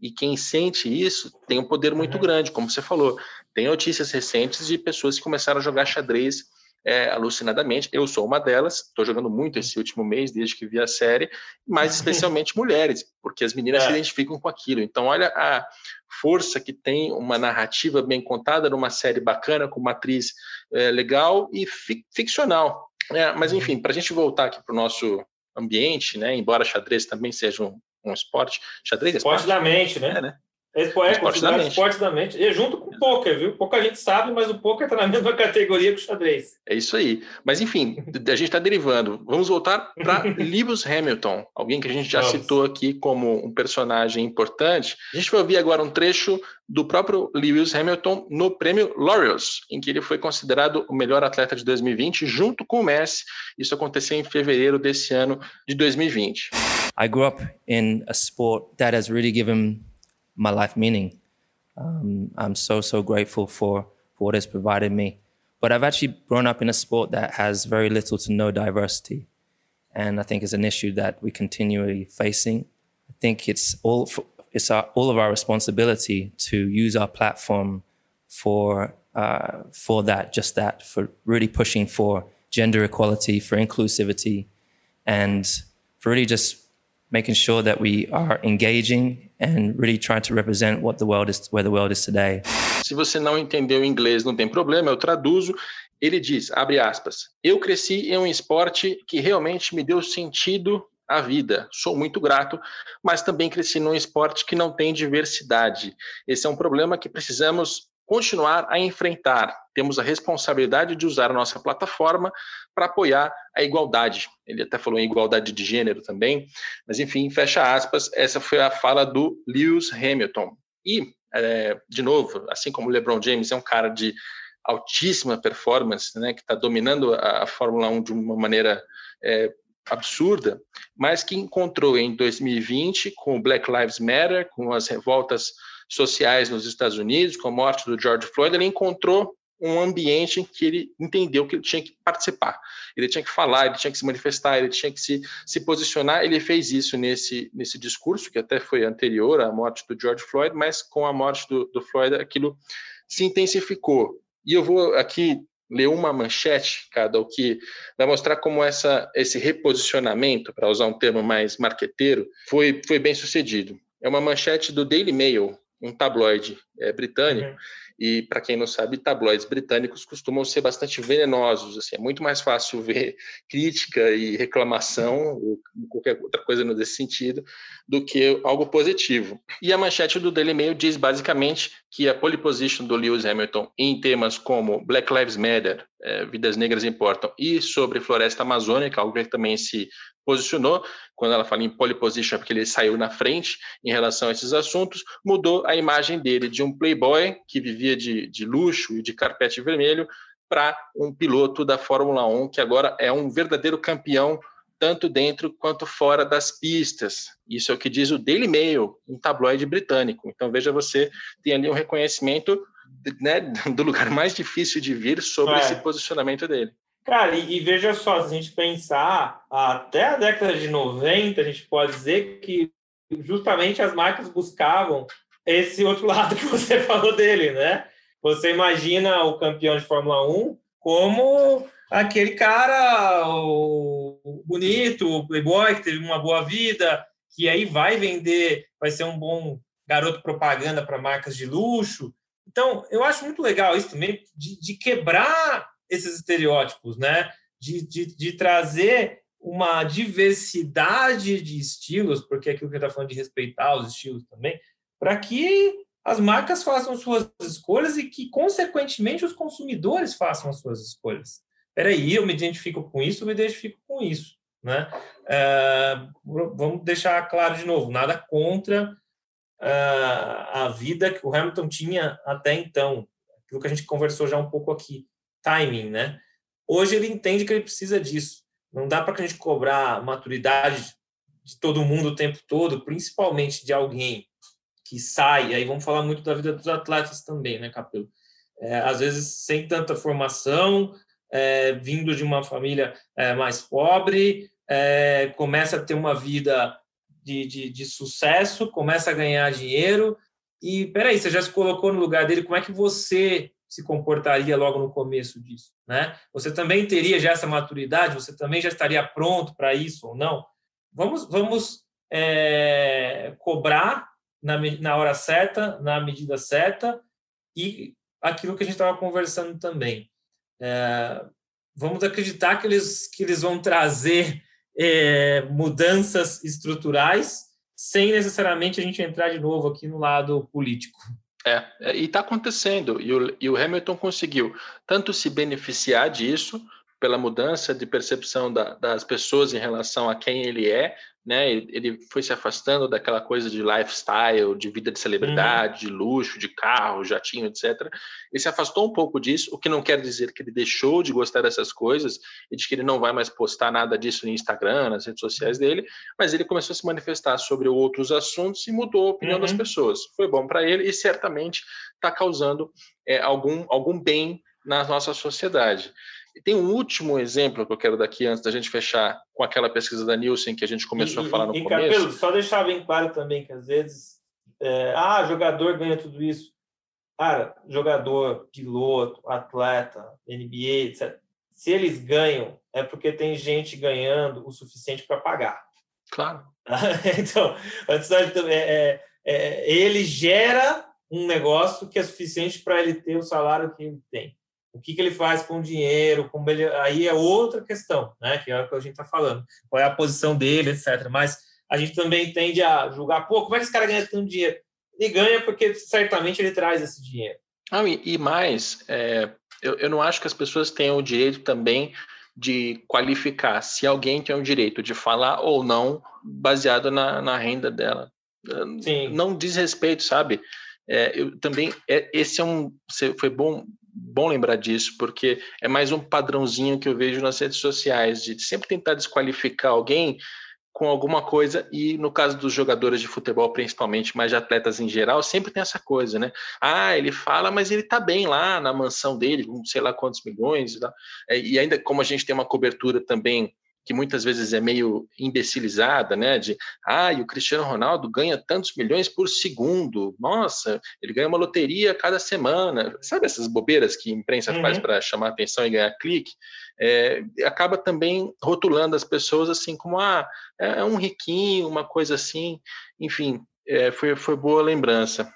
E quem sente isso tem um poder muito uhum. grande, como você falou. Tem notícias recentes de pessoas que começaram a jogar xadrez é, alucinadamente. Eu sou uma delas, estou jogando muito esse último mês, desde que vi a série, mas especialmente mulheres, porque as meninas é. se identificam com aquilo. Então, olha a força que tem uma narrativa bem contada numa série bacana, com uma atriz é, legal e fic ficcional. É, mas, uhum. enfim, para a gente voltar aqui para o nosso ambiente, né, embora xadrez também seja um, um esporte, xadrez é esporte, esporte da mente, né? É, né? Esse é esporte da mente. esporte da mente. E junto com o poker, viu? Pouca gente sabe, mas o poker está na mesma categoria que o xadrez. É isso aí. Mas enfim, a gente está derivando. Vamos voltar para Lewis Hamilton, alguém que a gente já Vamos. citou aqui como um personagem importante. A gente vai ouvir agora um trecho do próprio Lewis Hamilton no prêmio Laureus, em que ele foi considerado o melhor atleta de 2020, junto com o Messi. Isso aconteceu em fevereiro desse ano de 2020. I grew up in a sport that has really given my life meaning. Um, I'm so so grateful for for what it's provided me. But I've actually grown up in a sport that has very little to no diversity, and I think it's an issue that we continually facing. I think it's all for, it's our, all of our responsibility to use our platform for uh, for that, just that, for really pushing for gender equality, for inclusivity, and for really just making sure that we are engaging and really trying to represent what the world is, where the world is today. Se você não entendeu inglês, não tem problema, eu traduzo. Ele diz, abre aspas, eu cresci em um esporte que realmente me deu sentido à vida. Sou muito grato, mas também cresci num esporte que não tem diversidade. Esse é um problema que precisamos continuar a enfrentar. Temos a responsabilidade de usar a nossa plataforma para apoiar a igualdade. Ele até falou em igualdade de gênero também, mas enfim, fecha aspas. Essa foi a fala do Lewis Hamilton. E, é, de novo, assim como o LeBron James é um cara de altíssima performance, né, que está dominando a, Fórmula 1 de uma maneira é, absurda, mas que encontrou em 2020, com o Black Lives Matter, com as revoltas sociais nos Estados Unidos, com a morte do George Floyd, ele encontrou um ambiente em que ele entendeu que ele tinha que participar, ele tinha que falar, ele tinha que se manifestar, ele tinha que se, se posicionar. Ele fez isso nesse, nesse discurso, que até foi anterior à morte do George Floyd, mas com a morte do, do Floyd aquilo se intensificou. E eu vou aqui ler uma manchete, cada o que vai mostrar como essa, esse reposicionamento, para usar um termo mais marqueteiro, foi, foi bem sucedido. É uma manchete do Daily Mail, um tabloide é, britânico. Uhum. E para quem não sabe, tabloides britânicos costumam ser bastante venenosos. Assim, é muito mais fácil ver crítica e reclamação ou qualquer outra coisa nesse sentido do que algo positivo. E a manchete do Daily Mail diz basicamente que a pole position do Lewis Hamilton em temas como Black Lives Matter, é, vidas negras importam, e sobre floresta amazônica, algo que também se posicionou, quando ela fala em pole position, é porque ele saiu na frente em relação a esses assuntos, mudou a imagem dele de um playboy que vivia de, de luxo e de carpete vermelho para um piloto da Fórmula 1 que agora é um verdadeiro campeão tanto dentro quanto fora das pistas. Isso é o que diz o Daily Mail, um tabloide britânico. Então veja você tem ali um reconhecimento né, do lugar mais difícil de vir sobre é. esse posicionamento dele. Cara, e, e, veja só, se a gente pensar até a década de 90, a gente pode dizer que justamente as marcas buscavam esse outro lado que você falou dele, né? Você imagina o campeão de Fórmula 1 como aquele cara bonito, o playboy, que teve uma boa vida, que aí vai vender, vai ser um bom garoto propaganda para marcas de luxo. Então, eu acho muito legal isso também, de, de quebrar esses estereótipos, né? De, de, de, trazer uma diversidade de estilos, porque aquilo que está falando de respeitar os estilos também, para que as marcas façam suas escolhas e que, consequentemente, os consumidores façam as suas escolhas. Peraí, eu me identifico com isso, eu me identifico com isso. Né? É, vamos deixar claro de novo, nada contra é, a vida que o Hamilton tinha até então, aquilo que a gente conversou já um pouco aqui timing, né? Hoje ele entende que ele precisa disso. Não dá para a gente cobrar maturidade de todo mundo o tempo todo, principalmente de alguém que sai. Aí vamos falar muito da vida dos atletas também, né, Capelo? É, às vezes sem tanta formação, é, vindo de uma família é, mais pobre, é, começa a ter uma vida de, de, de sucesso, começa a ganhar dinheiro, e peraí, você já se colocou no lugar dele, como é que você se comportaria logo no começo disso, né? Você também teria já essa maturidade, você também já estaria pronto para isso ou não? Vamos, vamos é, cobrar na, na hora certa, na medida certa, e aquilo que a gente estava conversando também. É, vamos acreditar que eles, que eles vão trazer é, mudanças estruturais sem necessariamente a gente entrar de novo aqui no lado político. É, é e está acontecendo. E o, e o Hamilton conseguiu tanto se beneficiar disso, pela mudança de percepção da, das pessoas em relação a quem ele é, né? Ele foi se afastando daquela coisa de lifestyle, de vida de celebridade, uhum. de luxo, de carro, jatinho, etc. Ele se afastou um pouco disso, o que não quer dizer que ele deixou de gostar dessas coisas e de que ele não vai mais postar nada disso no Instagram, nas redes sociais dele, mas ele começou a se manifestar sobre outros assuntos e mudou a opinião uhum. das pessoas. Foi bom para ele e certamente está causando é, algum, algum bem na nossa sociedade. E tem um último exemplo que eu quero dar aqui antes da gente fechar com aquela pesquisa da Nielsen que a gente começou e, a falar no e, começo. Capelo, só deixar bem claro também que às vezes, é, ah, jogador ganha tudo isso. Cara, jogador, piloto, atleta, NBA, etc. Se eles ganham, é porque tem gente ganhando o suficiente para pagar. Claro. então, é, é, é, ele gera um negócio que é suficiente para ele ter o salário que ele tem o que, que ele faz com o dinheiro, como ele, aí é outra questão, né? Que é o que a gente está falando, qual é a posição dele, etc. Mas a gente também tende a julgar, pô, como é que esse cara ganha tanto dinheiro? Ele ganha porque certamente ele traz esse dinheiro. Ah, e, e mais, é, eu, eu não acho que as pessoas tenham o direito também de qualificar se alguém tem o direito de falar ou não baseado na, na renda dela. Sim. Não diz respeito, sabe? É, eu também é, esse é um foi bom bom lembrar disso, porque é mais um padrãozinho que eu vejo nas redes sociais, de sempre tentar desqualificar alguém com alguma coisa, e no caso dos jogadores de futebol, principalmente, mas de atletas em geral, sempre tem essa coisa, né? Ah, ele fala, mas ele tá bem lá na mansão dele, com sei lá quantos milhões, e ainda como a gente tem uma cobertura também que muitas vezes é meio imbecilizada, né? De ah, e o Cristiano Ronaldo ganha tantos milhões por segundo. Nossa, ele ganha uma loteria a cada semana. Sabe essas bobeiras que a imprensa uhum. faz para chamar atenção e ganhar clique? É, acaba também rotulando as pessoas assim como ah, é um riquinho, uma coisa assim. Enfim, é, foi, foi boa lembrança.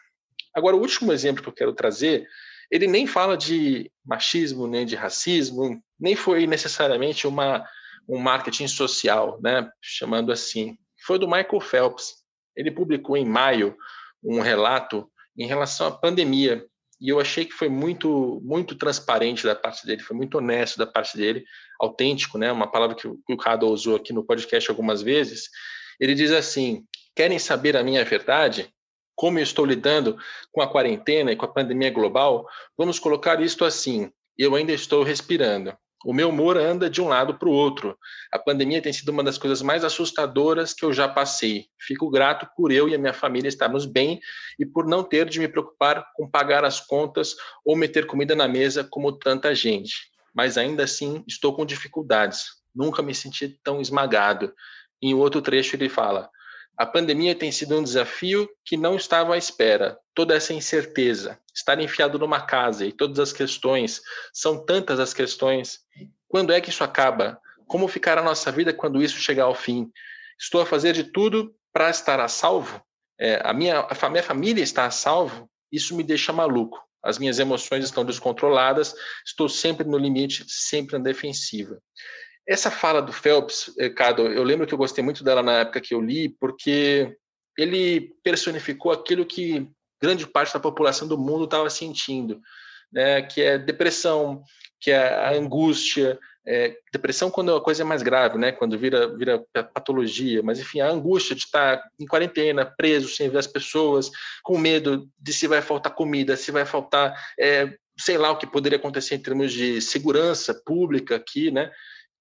Agora, o último exemplo que eu quero trazer, ele nem fala de machismo, nem de racismo, nem foi necessariamente uma um marketing social, né, chamando assim. Foi do Michael Phelps. Ele publicou em maio um relato em relação à pandemia e eu achei que foi muito muito transparente da parte dele, foi muito honesto da parte dele, autêntico, né, uma palavra que o Ricardo usou aqui no podcast algumas vezes. Ele diz assim: "Querem saber a minha verdade? Como eu estou lidando com a quarentena e com a pandemia global? Vamos colocar isto assim: eu ainda estou respirando. O meu humor anda de um lado para o outro. A pandemia tem sido uma das coisas mais assustadoras que eu já passei. Fico grato por eu e a minha família estarmos bem e por não ter de me preocupar com pagar as contas ou meter comida na mesa como tanta gente. Mas ainda assim estou com dificuldades. Nunca me senti tão esmagado. Em outro trecho ele fala: a pandemia tem sido um desafio que não estava à espera. Toda essa incerteza, estar enfiado numa casa e todas as questões, são tantas as questões. Quando é que isso acaba? Como ficará a nossa vida quando isso chegar ao fim? Estou a fazer de tudo para estar a salvo? É, a, minha, a minha família está a salvo? Isso me deixa maluco. As minhas emoções estão descontroladas, estou sempre no limite, sempre na defensiva. Essa fala do Phelps, Ricardo, eu lembro que eu gostei muito dela na época que eu li, porque ele personificou aquilo que grande parte da população do mundo estava sentindo, né? que é depressão, que é a angústia, é, depressão quando a coisa é mais grave, né? quando vira, vira patologia, mas enfim, a angústia de estar em quarentena, preso, sem ver as pessoas, com medo de se vai faltar comida, se vai faltar, é, sei lá o que poderia acontecer em termos de segurança pública aqui, né?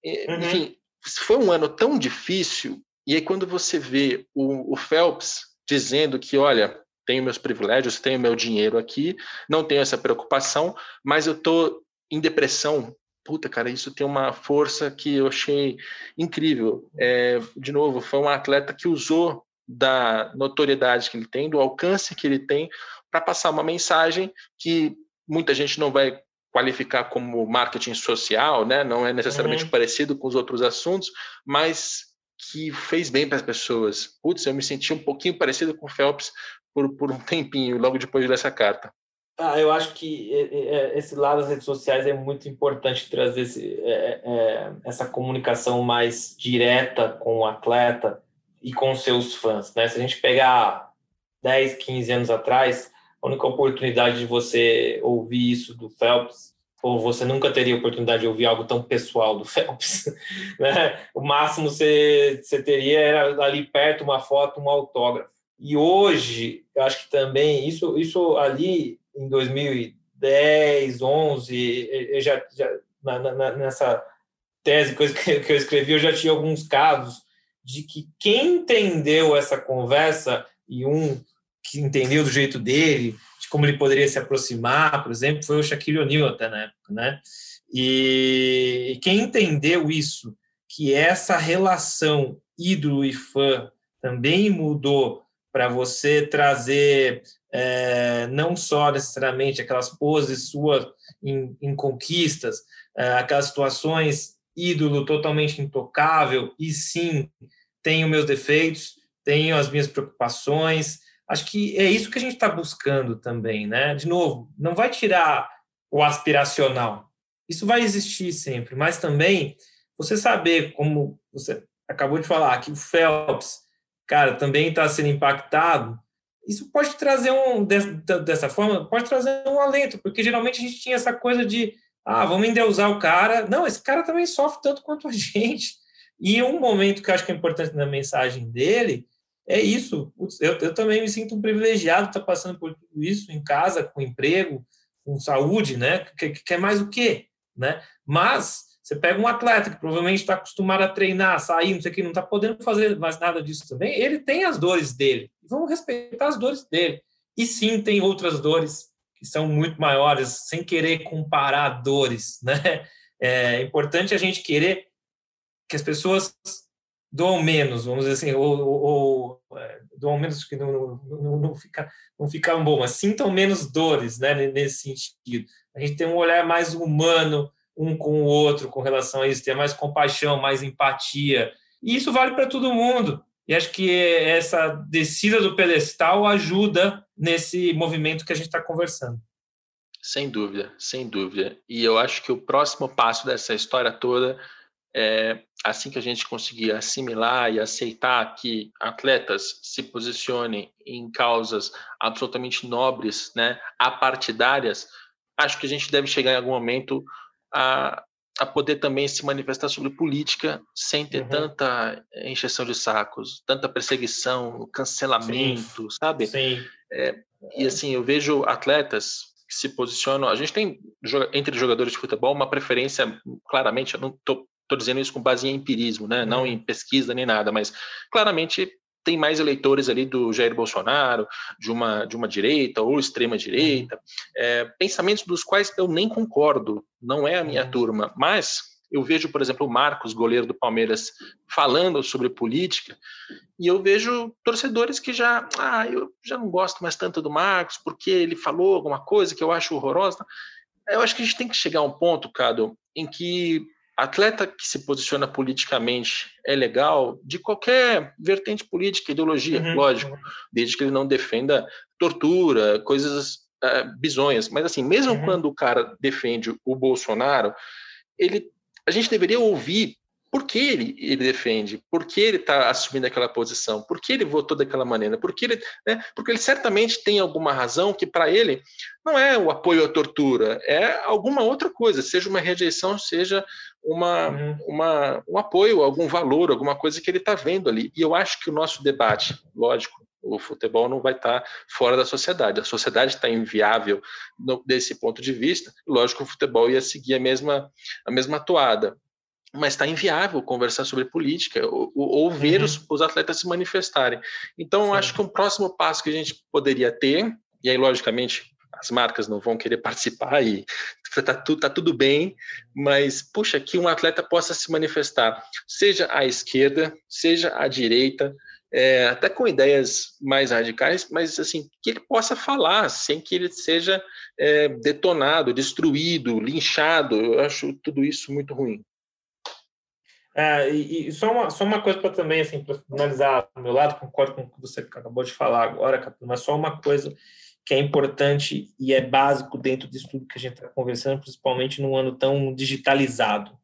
Uhum. Enfim, foi um ano tão difícil. E aí, quando você vê o, o Phelps dizendo que, olha, tenho meus privilégios, tenho meu dinheiro aqui, não tenho essa preocupação, mas eu estou em depressão. Puta, cara, isso tem uma força que eu achei incrível. É, de novo, foi um atleta que usou da notoriedade que ele tem, do alcance que ele tem para passar uma mensagem que muita gente não vai qualificar como marketing social, né? Não é necessariamente uhum. parecido com os outros assuntos, mas que fez bem para as pessoas. Putz, eu me senti um pouquinho parecido com o Phelps por, por um tempinho, logo depois dessa carta. Ah, eu acho que esse lado das redes sociais é muito importante trazer esse, é, é, essa comunicação mais direta com o atleta e com seus fãs. Né? Se a gente pegar 10, 15 anos atrás, a única oportunidade de você ouvir isso do Phelps, ou você nunca teria oportunidade de ouvir algo tão pessoal do Phelps. Né? O máximo você, você teria era ali perto uma foto, um autógrafo. E hoje, eu acho que também, isso, isso ali em 2010, 11, eu já, já na, na, nessa tese que eu, que eu escrevi, eu já tinha alguns casos de que quem entendeu essa conversa e um que entendeu do jeito dele, de como ele poderia se aproximar, por exemplo, foi o Shaquille O'Neal até na época, né? E quem entendeu isso, que essa relação ídolo e fã também mudou para você trazer é, não só necessariamente aquelas poses suas em, em conquistas, é, aquelas situações ídolo totalmente intocável, e sim, tenho meus defeitos, tenho as minhas preocupações, Acho que é isso que a gente está buscando também, né? De novo, não vai tirar o aspiracional. Isso vai existir sempre, mas também você saber, como você acabou de falar, que o Phelps, cara, também está sendo impactado, isso pode trazer um, dessa forma, pode trazer um alento, porque geralmente a gente tinha essa coisa de, ah, vamos endeusar o cara. Não, esse cara também sofre tanto quanto a gente. E um momento que eu acho que é importante na mensagem dele é isso. Eu, eu também me sinto um privilegiado estar passando por tudo isso em casa, com emprego, com saúde, né? Quer, quer mais o quê? Né? Mas você pega um atleta que provavelmente está acostumado a treinar, sair, não sei o que, não está podendo fazer mais nada disso também, ele tem as dores dele. Vamos respeitar as dores dele. E sim, tem outras dores que são muito maiores, sem querer comparar dores, né? É importante a gente querer que as pessoas doam menos, vamos dizer assim, ou, ou, ou é, doam menos que não, não, não, fica, não ficam bom, mas sintam menos dores, né, nesse sentido. A gente tem um olhar mais humano um com o outro com relação a isso, ter mais compaixão, mais empatia, e isso vale para todo mundo. E acho que essa descida do pedestal ajuda nesse movimento que a gente está conversando. Sem dúvida, sem dúvida. E eu acho que o próximo passo dessa história toda é, assim que a gente conseguir assimilar e aceitar que atletas se posicionem em causas absolutamente nobres, né, apartidárias, acho que a gente deve chegar em algum momento a, a poder também se manifestar sobre política sem ter uhum. tanta encheção de sacos, tanta perseguição, cancelamento, Sim. sabe? Sim. É, e assim, eu vejo atletas que se posicionam. A gente tem entre jogadores de futebol uma preferência, claramente, eu não estou Estou dizendo isso com base em empirismo, né? não uhum. em pesquisa nem nada, mas claramente tem mais eleitores ali do Jair Bolsonaro, de uma, de uma direita ou extrema direita, uhum. é, pensamentos dos quais eu nem concordo, não é a minha uhum. turma, mas eu vejo, por exemplo, o Marcos, goleiro do Palmeiras, falando sobre política, e eu vejo torcedores que já, ah, eu já não gosto mais tanto do Marcos, porque ele falou alguma coisa que eu acho horrorosa. Eu acho que a gente tem que chegar a um ponto, Cado, em que atleta que se posiciona politicamente é legal de qualquer vertente política, ideologia, uhum. lógico, desde que ele não defenda tortura, coisas uh, bizonhas. Mas assim, mesmo uhum. quando o cara defende o Bolsonaro, ele, a gente deveria ouvir por que ele, ele defende, por que ele está assumindo aquela posição, por que ele votou daquela maneira, por que ele, né, porque ele certamente tem alguma razão que para ele não é o apoio à tortura, é alguma outra coisa, seja uma rejeição, seja uma, uhum. uma, um apoio, algum valor, alguma coisa que ele está vendo ali. E eu acho que o nosso debate, lógico, o futebol não vai estar tá fora da sociedade. A sociedade está inviável no, desse ponto de vista. Lógico, o futebol ia seguir a mesma, a mesma toada mas está inviável conversar sobre política ou, ou ver uhum. os, os, atletas se manifestarem. Então, acho que um próximo passo que a gente poderia ter, e aí, logicamente, as marcas não vão querer participar e está tudo, tá tudo bem, mas, puxa, que um atleta possa se manifestar, seja à esquerda, seja à direita, é, até com ideias mais radicais, mas assim que ele possa falar sem que ele seja é, detonado, destruído, linchado. Eu acho tudo isso muito ruim. É, e, e, só uma só uma coisa para também assim para finalizar do meu lado, concordo com o que você acabou de falar agora, mas só uma coisa que é importante e é básico dentro disso tudo que a gente está conversando, principalmente num ano tão digitalizado,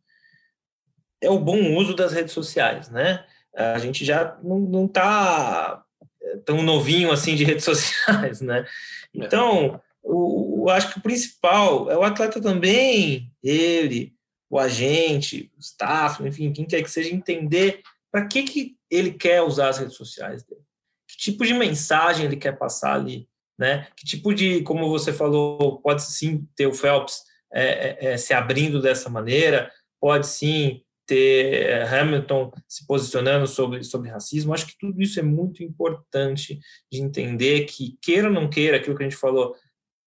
é o bom uso das redes sociais, né? A gente já não está é, tão novinho assim de redes sociais, né? Então, o, acho que o principal é o atleta também, ele, o agente, o staff, enfim, quem quer que seja, entender para que, que ele quer usar as redes sociais dele. Que tipo de mensagem ele quer passar ali, né? Que tipo de, como você falou, pode sim ter o Phelps é, é, é se abrindo dessa maneira, pode sim ter eh, Hamilton se posicionando sobre, sobre racismo. Acho que tudo isso é muito importante de entender que, queira ou não queira, aquilo que a gente falou,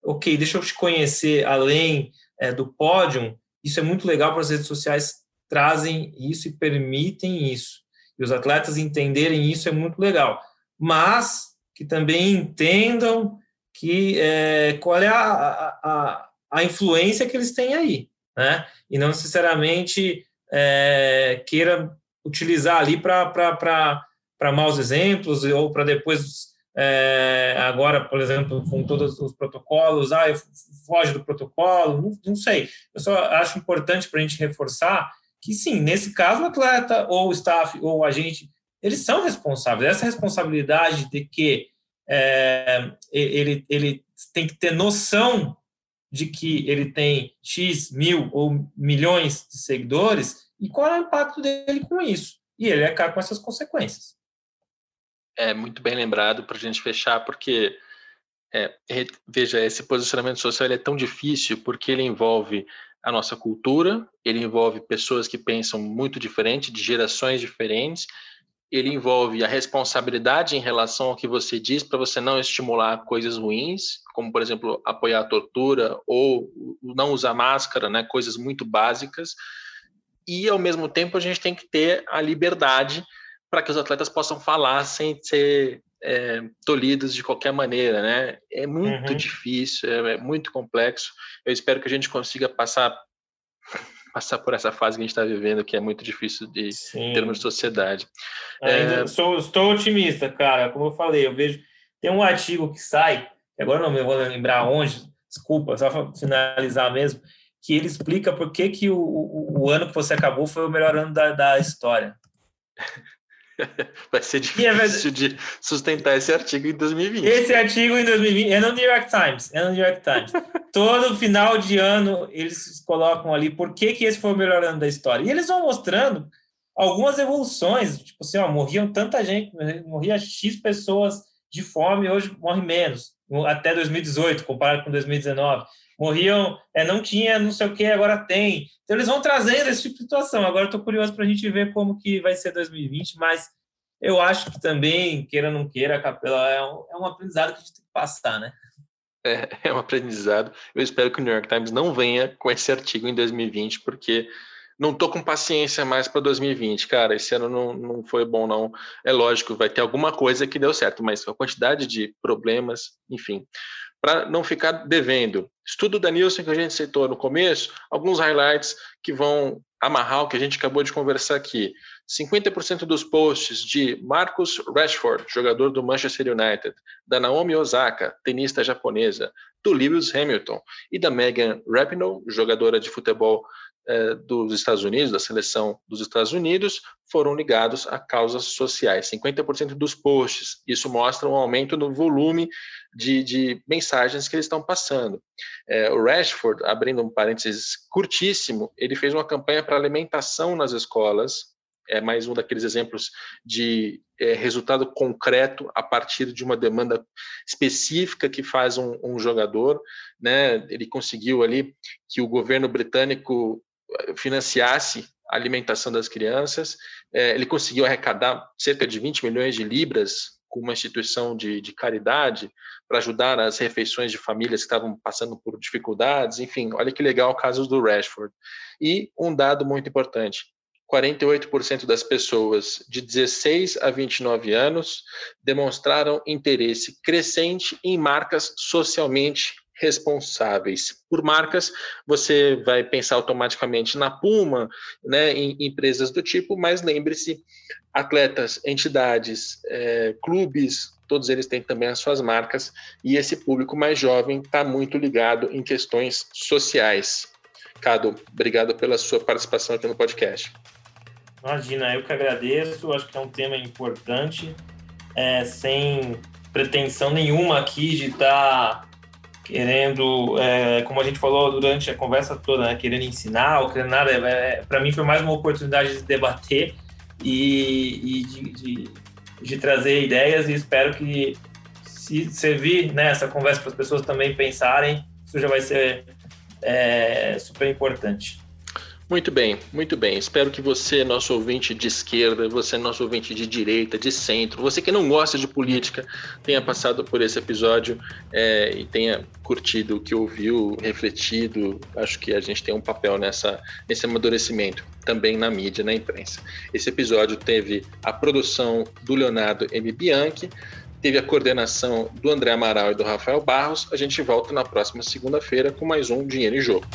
ok, deixa eu te conhecer além é, do pódio, isso é muito legal para as redes sociais trazem isso e permitem isso. E os atletas entenderem isso é muito legal. Mas que também entendam que é, qual é a, a, a influência que eles têm aí, né? E não necessariamente é, queira utilizar ali para maus exemplos ou para depois, é, agora, por exemplo, com todos os protocolos, ah, eu foge do protocolo, não, não sei. Eu só acho importante para a gente reforçar que, sim, nesse caso, o atleta ou o staff ou o agente, eles são responsáveis. Essa responsabilidade de que é, ele, ele tem que ter noção de que ele tem X mil ou milhões de seguidores e qual é o impacto dele com isso. E ele arcar com essas consequências. É muito bem lembrado para a gente fechar, porque é, veja, esse posicionamento social é tão difícil porque ele envolve a nossa cultura, ele envolve pessoas que pensam muito diferente, de gerações diferentes, ele envolve a responsabilidade em relação ao que você diz para você não estimular coisas ruins, como por exemplo apoiar a tortura ou não usar máscara, né, coisas muito básicas. E ao mesmo tempo a gente tem que ter a liberdade para que os atletas possam falar sem ser é, tolhidos de qualquer maneira, né? É muito uhum. difícil, é, é muito complexo. Eu espero que a gente consiga passar passar por essa fase que a gente está vivendo, que é muito difícil de Sim. em termos de sociedade. Ainda é... sou, estou otimista, cara. Como eu falei, eu vejo. Tem um artigo que sai, agora não me vou lembrar onde, desculpa, só para finalizar mesmo, que ele explica por que, que o, o, o ano que você acabou foi o melhor ano da, da história. Vai ser difícil é de sustentar esse artigo em 2020. Esse artigo em 2020 é no New York Times. É no New York Times. Todo final de ano eles colocam ali por que, que esse foi o melhor ano da história. E eles vão mostrando algumas evoluções. Tipo assim, ó, morriam tanta gente, morria X pessoas de fome, hoje morre menos. Até 2018, comparado com 2019. Morriam, é, não tinha não sei o que, agora tem. Então eles vão trazendo esse tipo de situação. Agora estou curioso para a gente ver como que vai ser 2020, mas eu acho que também, queira ou não queira, a Capela é um, é um aprendizado que a gente tem que passar, né? É, é um aprendizado. Eu espero que o New York Times não venha com esse artigo em 2020, porque não tô com paciência mais para 2020, cara. Esse ano não, não foi bom, não. É lógico, vai ter alguma coisa que deu certo, mas a quantidade de problemas, enfim para não ficar devendo. Estudo da Nielsen que a gente citou no começo, alguns highlights que vão amarrar o que a gente acabou de conversar aqui. 50% dos posts de Marcus Rashford, jogador do Manchester United, da Naomi Osaka, tenista japonesa, do Lewis Hamilton e da Megan Rapinoe, jogadora de futebol dos Estados Unidos, da seleção dos Estados Unidos, foram ligados a causas sociais. 50% dos posts. Isso mostra um aumento no volume de, de mensagens que eles estão passando. É, o Rashford, abrindo um parênteses curtíssimo, ele fez uma campanha para alimentação nas escolas. É mais um daqueles exemplos de é, resultado concreto a partir de uma demanda específica que faz um, um jogador. Né? Ele conseguiu ali que o governo britânico financiasse a alimentação das crianças. É, ele conseguiu arrecadar cerca de 20 milhões de libras com uma instituição de, de caridade para ajudar as refeições de famílias que estavam passando por dificuldades. Enfim, olha que legal o caso do Rashford. E um dado muito importante: 48% das pessoas de 16 a 29 anos demonstraram interesse crescente em marcas socialmente responsáveis. Por marcas, você vai pensar automaticamente na Puma, né, em empresas do tipo, mas lembre-se, atletas, entidades, é, clubes, todos eles têm também as suas marcas, e esse público mais jovem está muito ligado em questões sociais. Cado, obrigado pela sua participação aqui no podcast. Imagina, eu que agradeço, acho que é um tema importante, é, sem pretensão nenhuma aqui de estar tá querendo, é, como a gente falou durante a conversa toda, né, querendo ensinar ou querendo nada, é, para mim foi mais uma oportunidade de debater e, e de, de, de, trazer ideias e espero que se servir né, conversa para as pessoas também pensarem, isso já vai ser é, super importante. Muito bem, muito bem. Espero que você, nosso ouvinte de esquerda, você, nosso ouvinte de direita, de centro, você que não gosta de política, tenha passado por esse episódio é, e tenha curtido o que ouviu, refletido. Acho que a gente tem um papel nessa, nesse amadurecimento, também na mídia, na imprensa. Esse episódio teve a produção do Leonardo M. Bianchi, teve a coordenação do André Amaral e do Rafael Barros. A gente volta na próxima segunda-feira com mais um Dinheiro em Jogo.